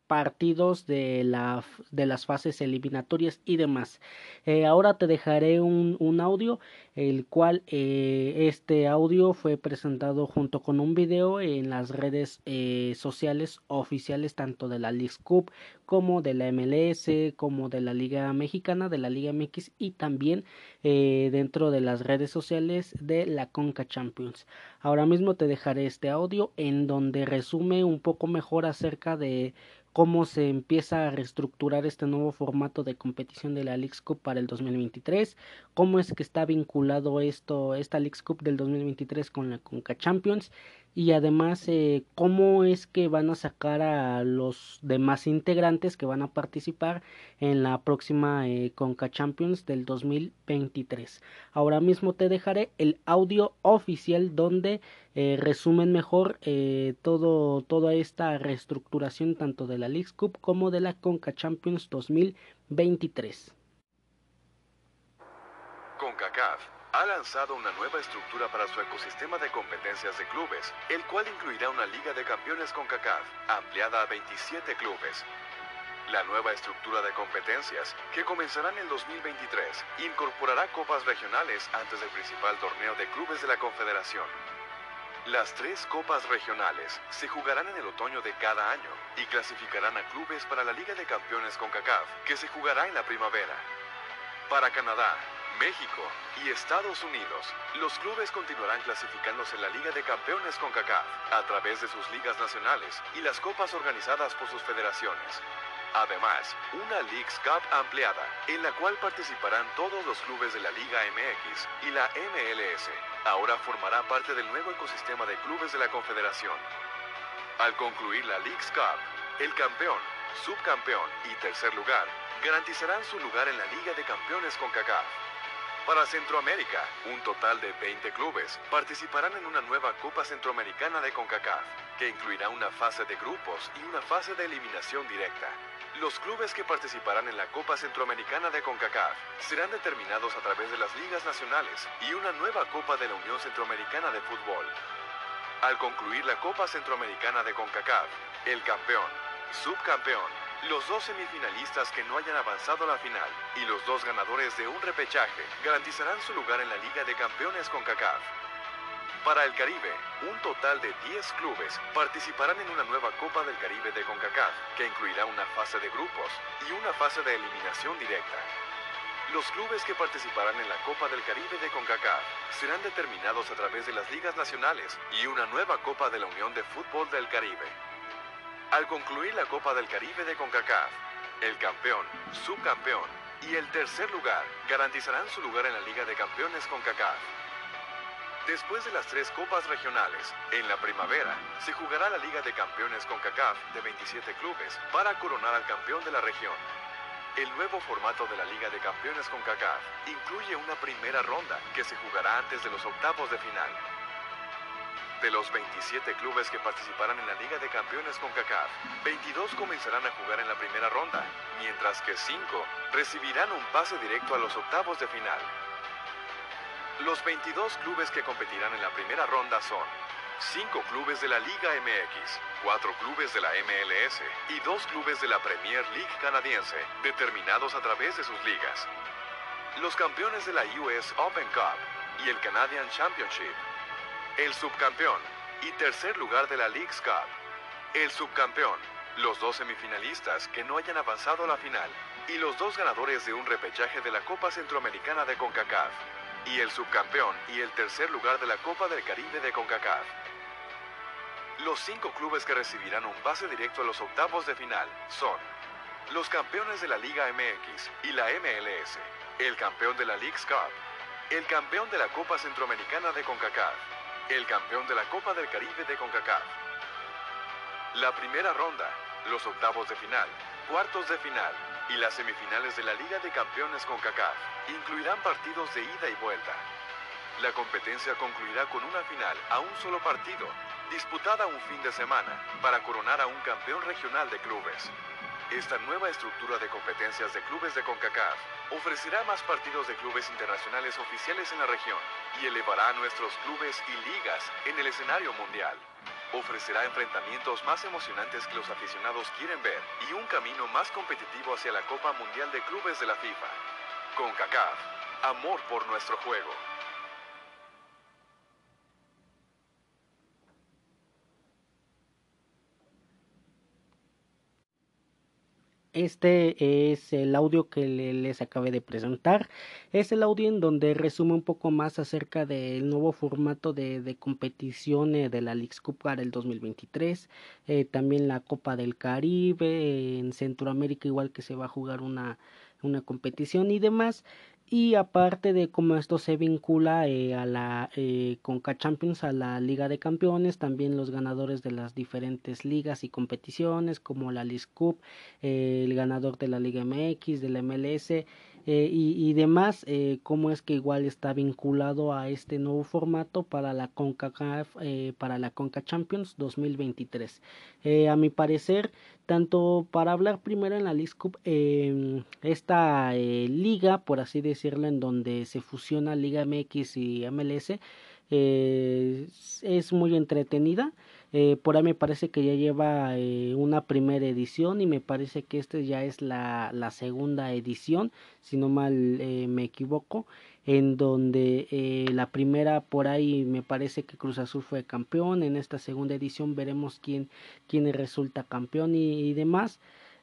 partidos de, la, de las fases eliminatorias y demás. Eh, ahora te dejaré un, un, audio, el cual eh, este audio fue presentado junto con un video en las redes eh, sociales oficiales tanto de la League Cup como de la MLS, como de la Liga Mexicana, de la Liga MX y también dentro de las redes sociales de la Conca Champions. Ahora mismo te dejaré este audio en donde resume un poco mejor acerca de cómo se empieza a reestructurar este nuevo formato de competición de la League Cup para el 2023, cómo es que está vinculado esto, esta League Cup del 2023 con la Conca Champions y además eh, cómo es que van a sacar a los demás integrantes que van a participar en la próxima eh, Conca Champions del 2023. Ahora mismo te dejaré el audio oficial donde eh, resumen mejor todo toda esta reestructuración tanto de la League Cup como de la Conca Champions 2023. CONCACAF ha lanzado una nueva estructura para su ecosistema de competencias de clubes, el cual incluirá una Liga de Campeones con CACAF, ampliada a 27 clubes. La nueva estructura de competencias, que comenzará en el 2023, incorporará copas regionales antes del principal torneo de clubes de la Confederación. Las tres copas regionales se jugarán en el otoño de cada año y clasificarán a clubes para la Liga de Campeones con CACAF, que se jugará en la primavera. Para Canadá, México y Estados Unidos, los clubes continuarán clasificándose en la Liga de Campeones con CACAF a través de sus ligas nacionales y las copas organizadas por sus federaciones. Además, una Leagues Cup ampliada, en la cual participarán todos los clubes de la Liga MX y la MLS, ahora formará parte del nuevo ecosistema de clubes de la Confederación. Al concluir la Leagues Cup, el campeón, subcampeón y tercer lugar garantizarán su lugar en la Liga de Campeones con CACAF. Para Centroamérica, un total de 20 clubes participarán en una nueva Copa Centroamericana de CONCACAF, que incluirá una fase de grupos y una fase de eliminación directa. Los clubes que participarán en la Copa Centroamericana de CONCACAF serán determinados a través de las ligas nacionales y una nueva Copa de la Unión Centroamericana de Fútbol. Al concluir la Copa Centroamericana de CONCACAF, el campeón, subcampeón los dos semifinalistas que no hayan avanzado a la final y los dos ganadores de un repechaje garantizarán su lugar en la Liga de Campeones con CACAF. Para el Caribe, un total de 10 clubes participarán en una nueva Copa del Caribe de CONCACAF, que incluirá una fase de grupos y una fase de eliminación directa. Los clubes que participarán en la Copa del Caribe de CONCACAF serán determinados a través de las ligas nacionales y una nueva Copa de la Unión de Fútbol del Caribe. Al concluir la Copa del Caribe de CONCACAF, el campeón, subcampeón y el tercer lugar garantizarán su lugar en la Liga de Campeones CONCACAF. Después de las tres copas regionales, en la primavera se jugará la Liga de Campeones CONCACAF de 27 clubes para coronar al campeón de la región. El nuevo formato de la Liga de Campeones CONCACAF incluye una primera ronda que se jugará antes de los octavos de final. De los 27 clubes que participarán en la Liga de Campeones CONCACAF, 22 comenzarán a jugar en la primera ronda, mientras que 5 recibirán un pase directo a los octavos de final. Los 22 clubes que competirán en la primera ronda son 5 clubes de la Liga MX, 4 clubes de la MLS y 2 clubes de la Premier League canadiense, determinados a través de sus ligas. Los campeones de la US Open Cup y el Canadian Championship. El subcampeón y tercer lugar de la League's Cup. El subcampeón, los dos semifinalistas que no hayan avanzado a la final y los dos ganadores de un repechaje de la Copa Centroamericana de CONCACAF y el subcampeón y el tercer lugar de la Copa del Caribe de CONCACAF. Los cinco clubes que recibirán un pase directo a los octavos de final son los campeones de la Liga MX y la MLS, el campeón de la League's Cup, el campeón de la Copa Centroamericana de CONCACAF, el campeón de la Copa del Caribe de CONCACAF. La primera ronda, los octavos de final, cuartos de final y las semifinales de la Liga de Campeones CONCACAF incluirán partidos de ida y vuelta. La competencia concluirá con una final a un solo partido, disputada un fin de semana, para coronar a un campeón regional de clubes. Esta nueva estructura de competencias de clubes de CONCACAF ofrecerá más partidos de clubes internacionales oficiales en la región y elevará a nuestros clubes y ligas en el escenario mundial. Ofrecerá enfrentamientos más emocionantes que los aficionados quieren ver y un camino más competitivo hacia la Copa Mundial de Clubes de la FIFA. CONCACAF, amor por nuestro juego. Este es el audio que les acabé de presentar. Es el audio en donde resume un poco más acerca del nuevo formato de, de competición eh, de la Leagues Cup para el 2023. Eh, también la Copa del Caribe. en Centroamérica igual que se va a jugar una, una competición y demás. Y aparte de cómo esto se vincula eh, a la eh, Conca Champions, a la Liga de Campeones, también los ganadores de las diferentes ligas y competiciones, como la League Cup, eh, el ganador de la Liga MX, de la MLS, eh, y, demás, eh, cómo es que igual está vinculado a este nuevo formato para la CONCACAF, eh, para la CONCA Champions 2023. a mi parecer, tanto para hablar primero en la League Cup, em, esta liga, por así decirlo, en donde se fusiona Liga MX y MLS, es muy entretenida. Eh, por ahí me parece que ya lleva eh, una primera edición y me parece que esta ya es la, la segunda edición, si no mal eh, me equivoco, en donde eh, la primera por ahí me parece que Cruz Azul fue campeón, en esta segunda edición veremos quién, quién resulta campeón y demás.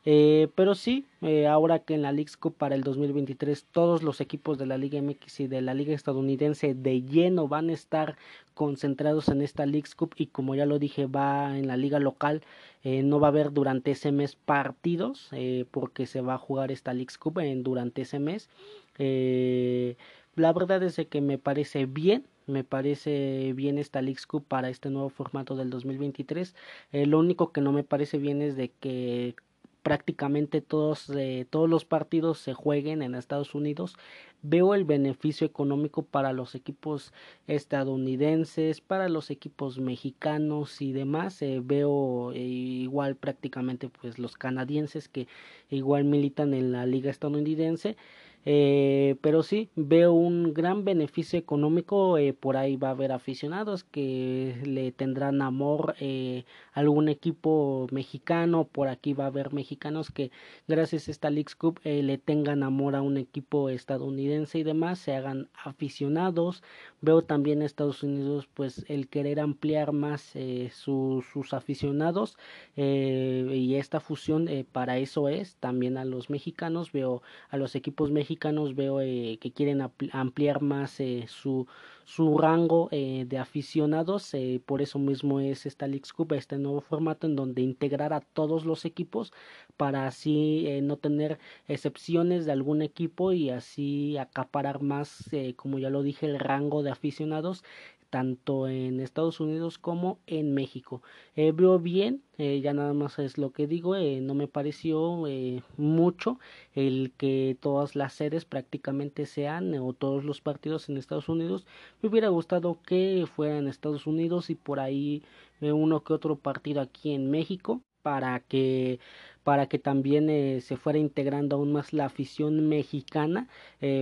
Eh, pero sí, eh, ahora que en la League Cup para el 2023 todos los equipos de la Liga MX y de la Liga estadounidense de lleno van a estar concentrados en esta League Cup y como ya lo dije va en la liga local eh, no va a haber durante ese mes partidos porque se va a jugar esta League Cup en, durante ese mes. La verdad es que me parece bien me parece bien esta League Cup para este nuevo formato del 2023 lo único que no me parece bien es de que prácticamente todos, eh, todos los partidos se jueguen en Estados Unidos, veo el beneficio económico para los equipos estadounidenses, para los equipos mexicanos y demás. Eh, veo eh, igual prácticamente pues los canadienses que igual militan en la liga estadounidense. Eh, pero sí, veo un gran beneficio económico. Eh, por ahí va a haber aficionados que le tendrán amor eh, a algún equipo mexicano. Por aquí va a haber mexicanos que, gracias a esta League Cup, le tengan amor a un equipo estadounidense y demás, se hagan aficionados. Veo también en Estados Unidos, pues, el querer ampliar más sus aficionados y esta fusión para eso es también a los mexicanos. Veo a los equipos mexicanos veo eh, que quieren ampliar más eh, su, su rango eh, de aficionados. por eso mismo es esta League Cup, este nuevo formato en donde integrar a todos los equipos para así no tener excepciones de algún equipo y así acaparar más, como ya lo dije, el rango de aficionados tanto en Estados Unidos como en México. Eh, veo bien, eh, ya nada más es lo que digo, eh, no me pareció mucho el que todas las sedes prácticamente sean o todos los partidos en Estados Unidos. Me hubiera gustado que fueran en Estados Unidos y por ahí uno que otro partido aquí en México para que para que también se fuera integrando aún más la afición mexicana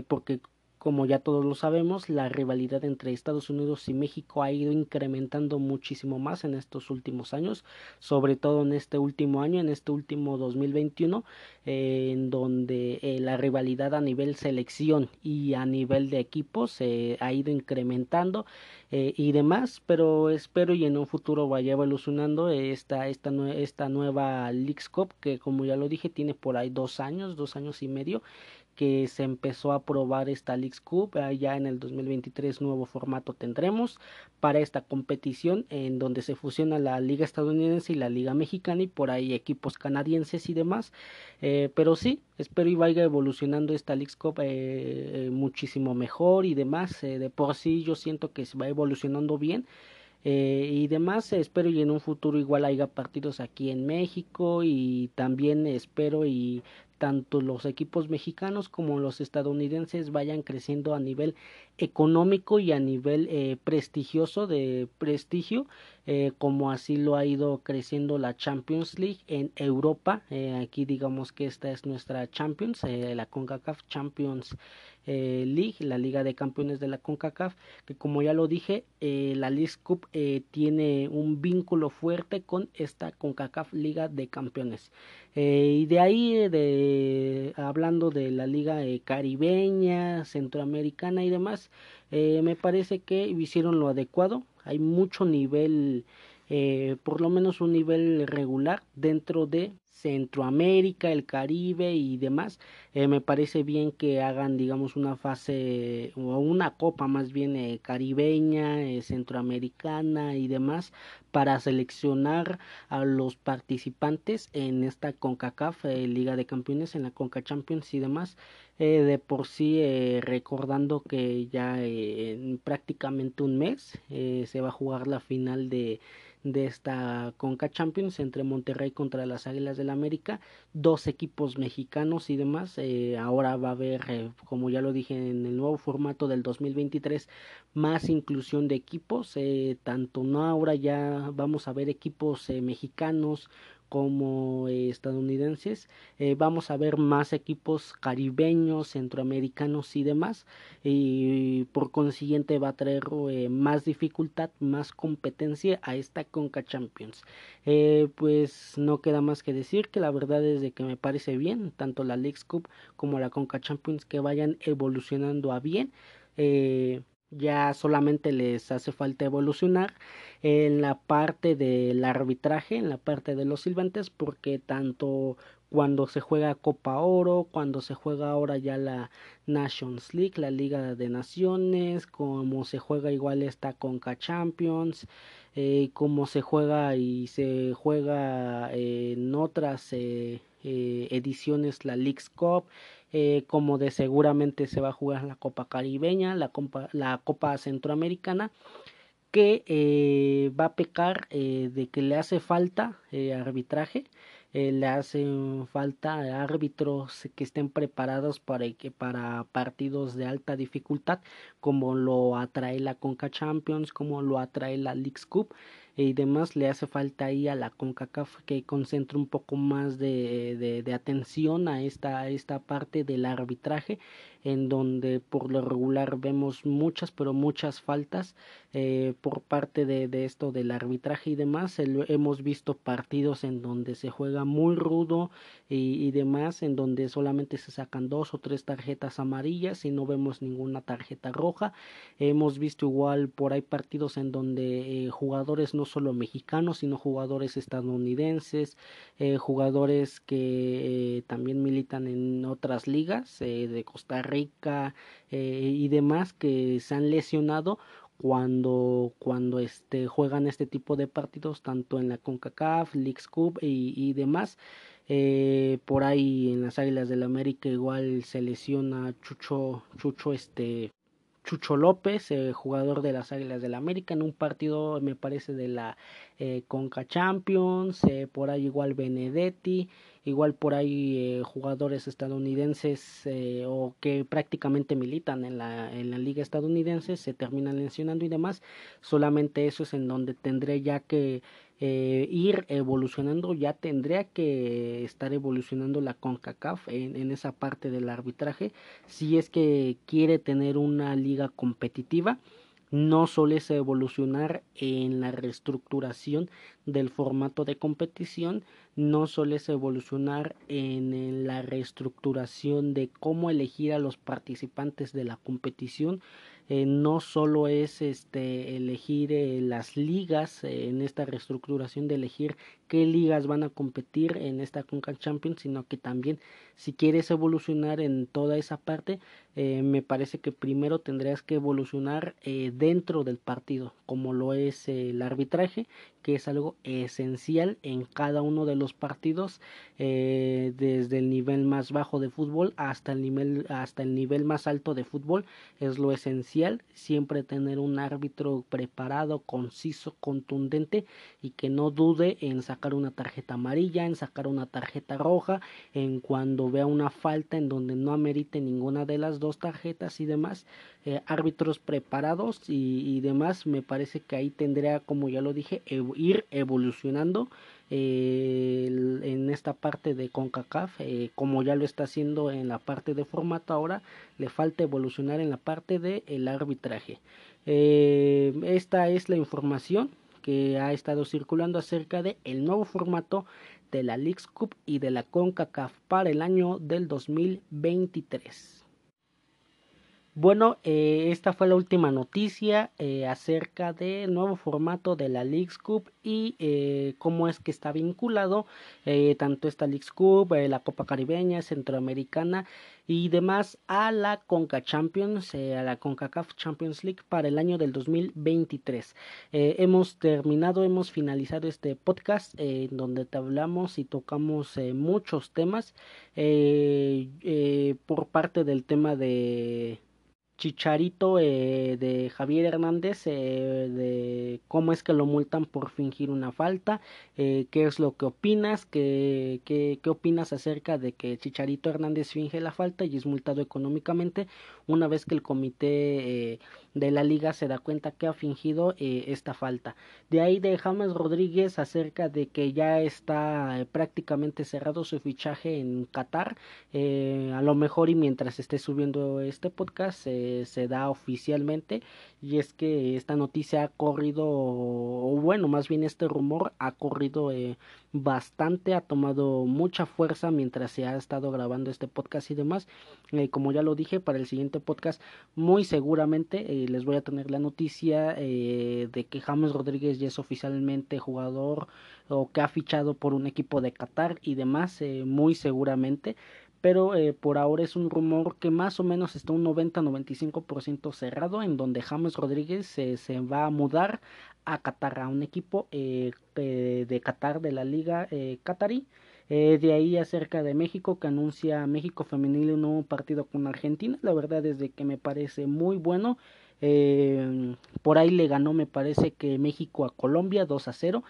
porque como ya todos lo sabemos, la rivalidad entre Estados Unidos y México ha ido incrementando muchísimo más en estos últimos años, sobre todo en este último año, en este último 2021, eh, en donde eh, la rivalidad a nivel selección y a nivel de equipos ha ido incrementando eh, y demás, pero espero y en un futuro vaya evolucionando esta, esta, esta nueva League Cup que como ya lo dije tiene por ahí dos años, dos años y medio que se empezó a probar esta League Cup. Ya en el 2023 nuevo formato tendremos para esta competición en donde se fusiona la liga estadounidense y la liga mexicana y por ahí equipos canadienses y demás. Eh, pero sí, espero y vaya evolucionando esta League Cup eh, muchísimo mejor y demás. Eh, de por sí yo siento que se va evolucionando bien. y demás espero y en un futuro igual haya partidos aquí en México y también espero y tanto los equipos mexicanos como los estadounidenses vayan creciendo a nivel económico y a nivel eh, prestigioso de prestigio eh, como así lo ha ido creciendo la Champions League en Europa. Eh, aquí digamos que esta es nuestra Champions la CONCACAF Champions League la Liga de Campeones de la CONCACAF que como ya lo dije la League Cup tiene un vínculo fuerte con esta CONCACAF Liga de Campeones y de ahí de hablando de la liga caribeña centroamericana y demás eh, me parece que hicieron lo adecuado. Hay mucho nivel, eh, por lo menos un nivel regular dentro de Centroamérica, el Caribe y demás. Eh, me parece bien que hagan, digamos, una fase o una copa más bien eh, caribeña, eh, centroamericana y demás para seleccionar a los participantes en esta CONCACAF, Liga de Campeones, en la CONCA Champions y demás. de por sí, recordando que ya en prácticamente un mes se va a jugar la final de de esta Conca Champions entre Monterrey contra las Águilas del la América, dos equipos mexicanos y demás. Eh, ahora va a haber, eh, como ya lo dije en el nuevo formato del 2023, más inclusión de equipos. Eh, tanto no ahora ya vamos a ver equipos mexicanos como eh, estadounidenses. Eh, vamos a ver más equipos caribeños, centroamericanos y demás. Y por consiguiente va a traer eh, más dificultad, más competencia a esta Conca Champions. pues no queda más que decir que la verdad es de que me parece bien, tanto la League Cup como la Conca Champions que vayan evolucionando a bien ya solamente les hace falta evolucionar en la parte del arbitraje, en la parte de los silbantes, porque tanto cuando se juega Copa Oro, cuando se juega ahora ya la Nations League, la Liga de Naciones, como se juega igual esta Conca Champions, eh, como se juega y se juega en otras eh, eh, ediciones la Leagues Cup, eh, como de seguramente se va a jugar la Copa Caribeña, la Copa, la Copa Centroamericana, que eh, va a pecar de que le hace falta arbitraje, le hacen falta árbitros que estén preparados para, para partidos de alta dificultad, como lo atrae la Conca Champions, como lo atrae la Leagues Cup. Y demás le hace falta ahí a la CONCACAF que concentre un poco más de, de, atención a esta, a esta parte del arbitraje en donde por lo regular vemos muchas, pero muchas faltas eh, por parte de, de, esto del arbitraje y demás. Hemos visto partidos en donde se juega muy rudo y, y, demás, en donde solamente se sacan dos o tres tarjetas amarillas y no vemos ninguna tarjeta roja. Hemos visto igual por ahí partidos en donde eh, jugadores no solo mexicanos, sino jugadores estadounidenses, eh, jugadores que eh, también militan en otras ligas de Costa Rica eh, y demás que se han lesionado cuando cuando este juegan este tipo de partidos tanto en la CONCACAF, Leagues Cup y, demás. Eh, por ahí en las Águilas del América igual se lesiona Chucho Chucho este Chucho López, eh, jugador de las Águilas del América, en un partido, me parece, de la eh, Conca Champions, eh, por ahí igual Benedetti, igual por ahí eh, jugadores estadounidenses eh, o que prácticamente militan en la, en la liga estadounidense, se terminan lesionando y demás, solamente eso es en donde tendré ya que eh, ir evolucionando, ya tendría que estar evolucionando la CONCACAF en, en, esa parte del arbitraje, si es que quiere tener una liga competitiva. No suele evolucionar en la reestructuración del formato de competición, no suele evolucionar en la reestructuración de cómo elegir a los participantes de la competición, eh, no solo es este elegir eh, las ligas eh, en esta reestructuración de elegir qué ligas van a competir en esta Conca Champions, sino que también si quieres evolucionar en toda esa parte, eh, me parece que primero tendrías que evolucionar eh, dentro del partido, como lo es el arbitraje, que es algo esencial en cada uno de los partidos, eh, desde el nivel más bajo de fútbol hasta el nivel hasta el nivel más alto de fútbol, es lo esencial, siempre tener un árbitro preparado, conciso, contundente y que no dude en sacar una tarjeta amarilla, en sacar una tarjeta roja, en cuando vea una falta en donde no amerite ninguna de las dos tarjetas y demás, eh, árbitros preparados y, demás, me parece que ahí tendría, como ya lo dije, ir evolucionando eh, en esta parte de CONCACAF, eh, como ya lo está haciendo en la parte de formato ahora, le falta evolucionar en la parte del el arbitraje. Esta es la información que ha estado circulando acerca de el nuevo formato de la Leagues Cup y de la CONCACAF para el año del 2023. Bueno, eh, esta fue la última noticia eh, acerca del nuevo formato de la Leagues Cup y eh, cómo es que está vinculado tanto esta Leagues Cup, la Copa Caribeña, Centroamericana y demás a la Conca Champions, a la CONCACAF Champions League para el año del 2023. hemos terminado, hemos finalizado este podcast en donde hablamos y tocamos muchos temas por parte del tema de Chicharito eh, de Javier Hernández, eh, de cómo es que lo multan por fingir una falta, eh, qué es lo que opinas, ¿Qué, qué, qué opinas acerca de que Chicharito Hernández finge la falta y es multado económicamente una vez que el comité de la liga se da cuenta que ha fingido esta falta. De ahí de James Rodríguez acerca de que ya está prácticamente cerrado su fichaje en Qatar, a lo mejor y mientras esté subiendo este podcast, se da oficialmente y es que esta noticia ha corrido o bueno más bien este rumor ha corrido eh, bastante ha tomado mucha fuerza mientras se ha estado grabando este podcast y demás. Eh, como ya lo dije para el siguiente podcast muy seguramente eh, les voy a tener la noticia eh, de que James Rodríguez ya es oficialmente jugador o que ha fichado por un equipo de Qatar y demás eh, muy seguramente pero eh, por ahora es un rumor que más o menos está un 90-95% cerrado, en donde James Rodríguez eh, se va a mudar a Qatar, a un equipo eh, de Qatar, de la liga eh, qatarí. de ahí acerca de México, que anuncia México Femenil un nuevo partido con Argentina, la verdad es de que me parece muy bueno. por ahí le ganó, me parece que México a Colombia 2 a 0.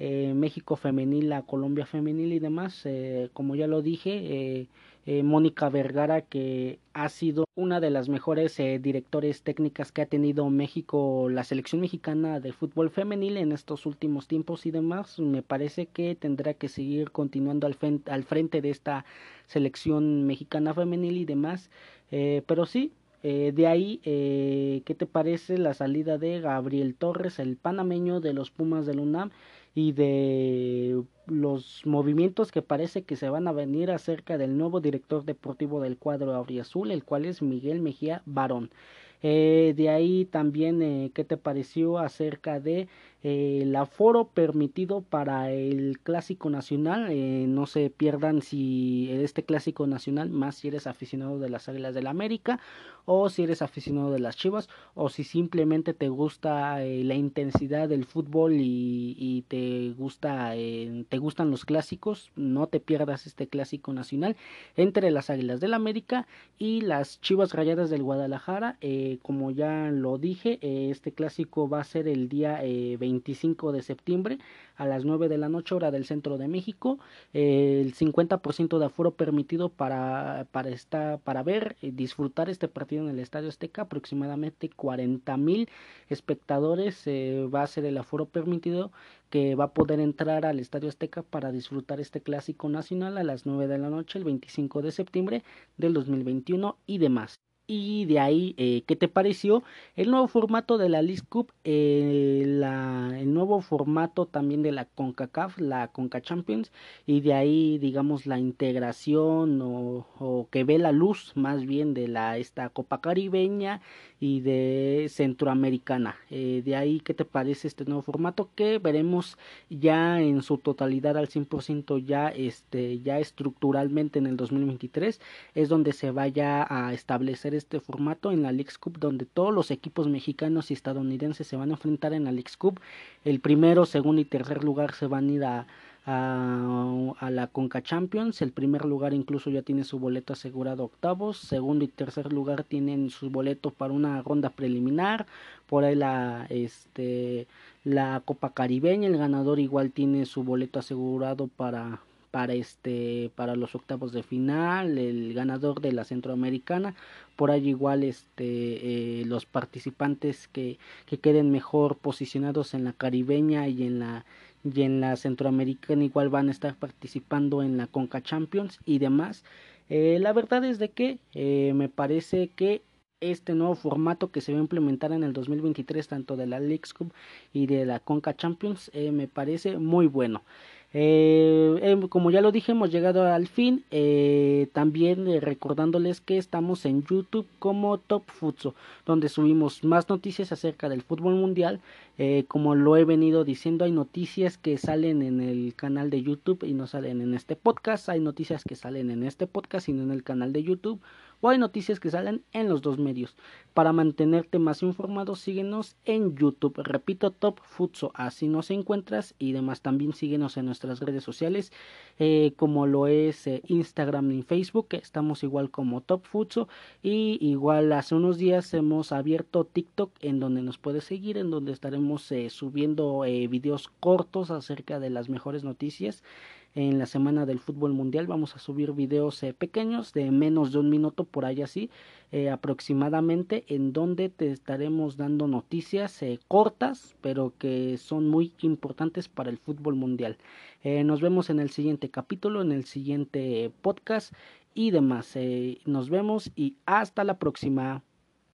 Eh, México femenil a Colombia femenil y demás, eh, como ya lo dije, eh, eh, Mónica Vergara, que ha sido una de las mejores eh, directores técnicas que ha tenido México, la selección mexicana de fútbol femenil en estos últimos tiempos y demás. Me parece que tendrá que seguir continuando al frente, al frente de esta selección mexicana femenil y demás. Eh, pero sí, de ahí, ¿qué te parece la salida de Gabriel Torres, el panameño de los Pumas del UNAM? y de los movimientos que parece que se van a venir acerca del nuevo director deportivo del cuadro auriazul, el cual es Miguel Mejía Barón. Eh, de ahí también, eh, ¿qué te pareció acerca de el aforo permitido para el clásico nacional? no se pierdan si este clásico nacional, más si eres aficionado de las Águilas del la América o si eres aficionado de las Chivas o si simplemente te gusta la intensidad del fútbol y, te gusta te gustan los clásicos, no te pierdas este clásico nacional entre las Águilas del la América y las Chivas Rayadas del Guadalajara. Eh, como ya lo dije, eh, este clásico va a ser el día 25 eh, de septiembre a las 9 de la noche hora del centro de México. Eh, el 50% de aforo permitido para, para, esta, para ver y disfrutar este partido en el Estadio Azteca. Aproximadamente 40 mil espectadores va a ser el aforo permitido que va a poder entrar al Estadio Azteca para disfrutar este clásico nacional a las 9 de la noche el 25 de septiembre del 2021 y demás y de ahí, eh, ¿qué te pareció? El nuevo formato de la League Cup, eh, el nuevo formato también de la CONCACAF, la CONCA Champions, y de ahí, digamos, la integración o, o, que ve la luz más bien de la, esta Copa Caribeña y de Centroamericana. Eh, de ahí, ¿qué te parece este nuevo formato? Que veremos ya en su totalidad al 100% ya, este, ya estructuralmente en el 2023, es donde se vaya a establecer este formato en la Leagues Cup donde todos los equipos mexicanos y estadounidenses se van a enfrentar en la Leagues Cup. El primero, segundo y tercer lugar se van a ir a, la Conca Champions. El primer lugar incluso ya tiene su boleto asegurado octavos. Segundo y tercer lugar tienen su boleto para una ronda preliminar. Por ahí la, este, la Copa Caribeña. El ganador igual tiene su boleto asegurado para, para este para los octavos de final el ganador de la centroamericana. Por ahí igual este eh, los participantes que, que queden mejor posicionados en la caribeña y en la y en la centroamericana igual van a estar participando en la Conca Champions y demás. Eh, la verdad es de que eh, me parece que este nuevo formato que se va a implementar en el 2023 tanto de la League Cup y de la Conca Champions me parece muy bueno eh, em, como ya lo dije, hemos llegado al fin. Eh, también eh, recordándoles que estamos en YouTube como Top Futso, donde subimos más noticias acerca del fútbol mundial. como lo he venido diciendo, hay noticias que salen en el canal de YouTube y no salen en este podcast. Hay noticias que salen en este podcast y no en el canal de YouTube o hay noticias que salen en los dos medios. Para mantenerte más informado, síguenos en YouTube. Repito, Top Futso, así nos encuentras y demás. También síguenos en nuestras redes sociales, eh, como lo es eh, Instagram y Facebook. Estamos igual como Top Futso. Y igual hace unos días hemos abierto TikTok, en donde nos puedes seguir, en donde estaremos eh, subiendo videos cortos acerca de las mejores noticias en la semana del fútbol mundial. Vamos a subir videos eh, pequeños de menos de un minuto por ahí así eh, aproximadamente en donde te estaremos dando noticias eh, cortas pero que son muy importantes para el fútbol mundial. Nos vemos en el siguiente capítulo en el siguiente podcast y demás. Nos vemos y hasta la próxima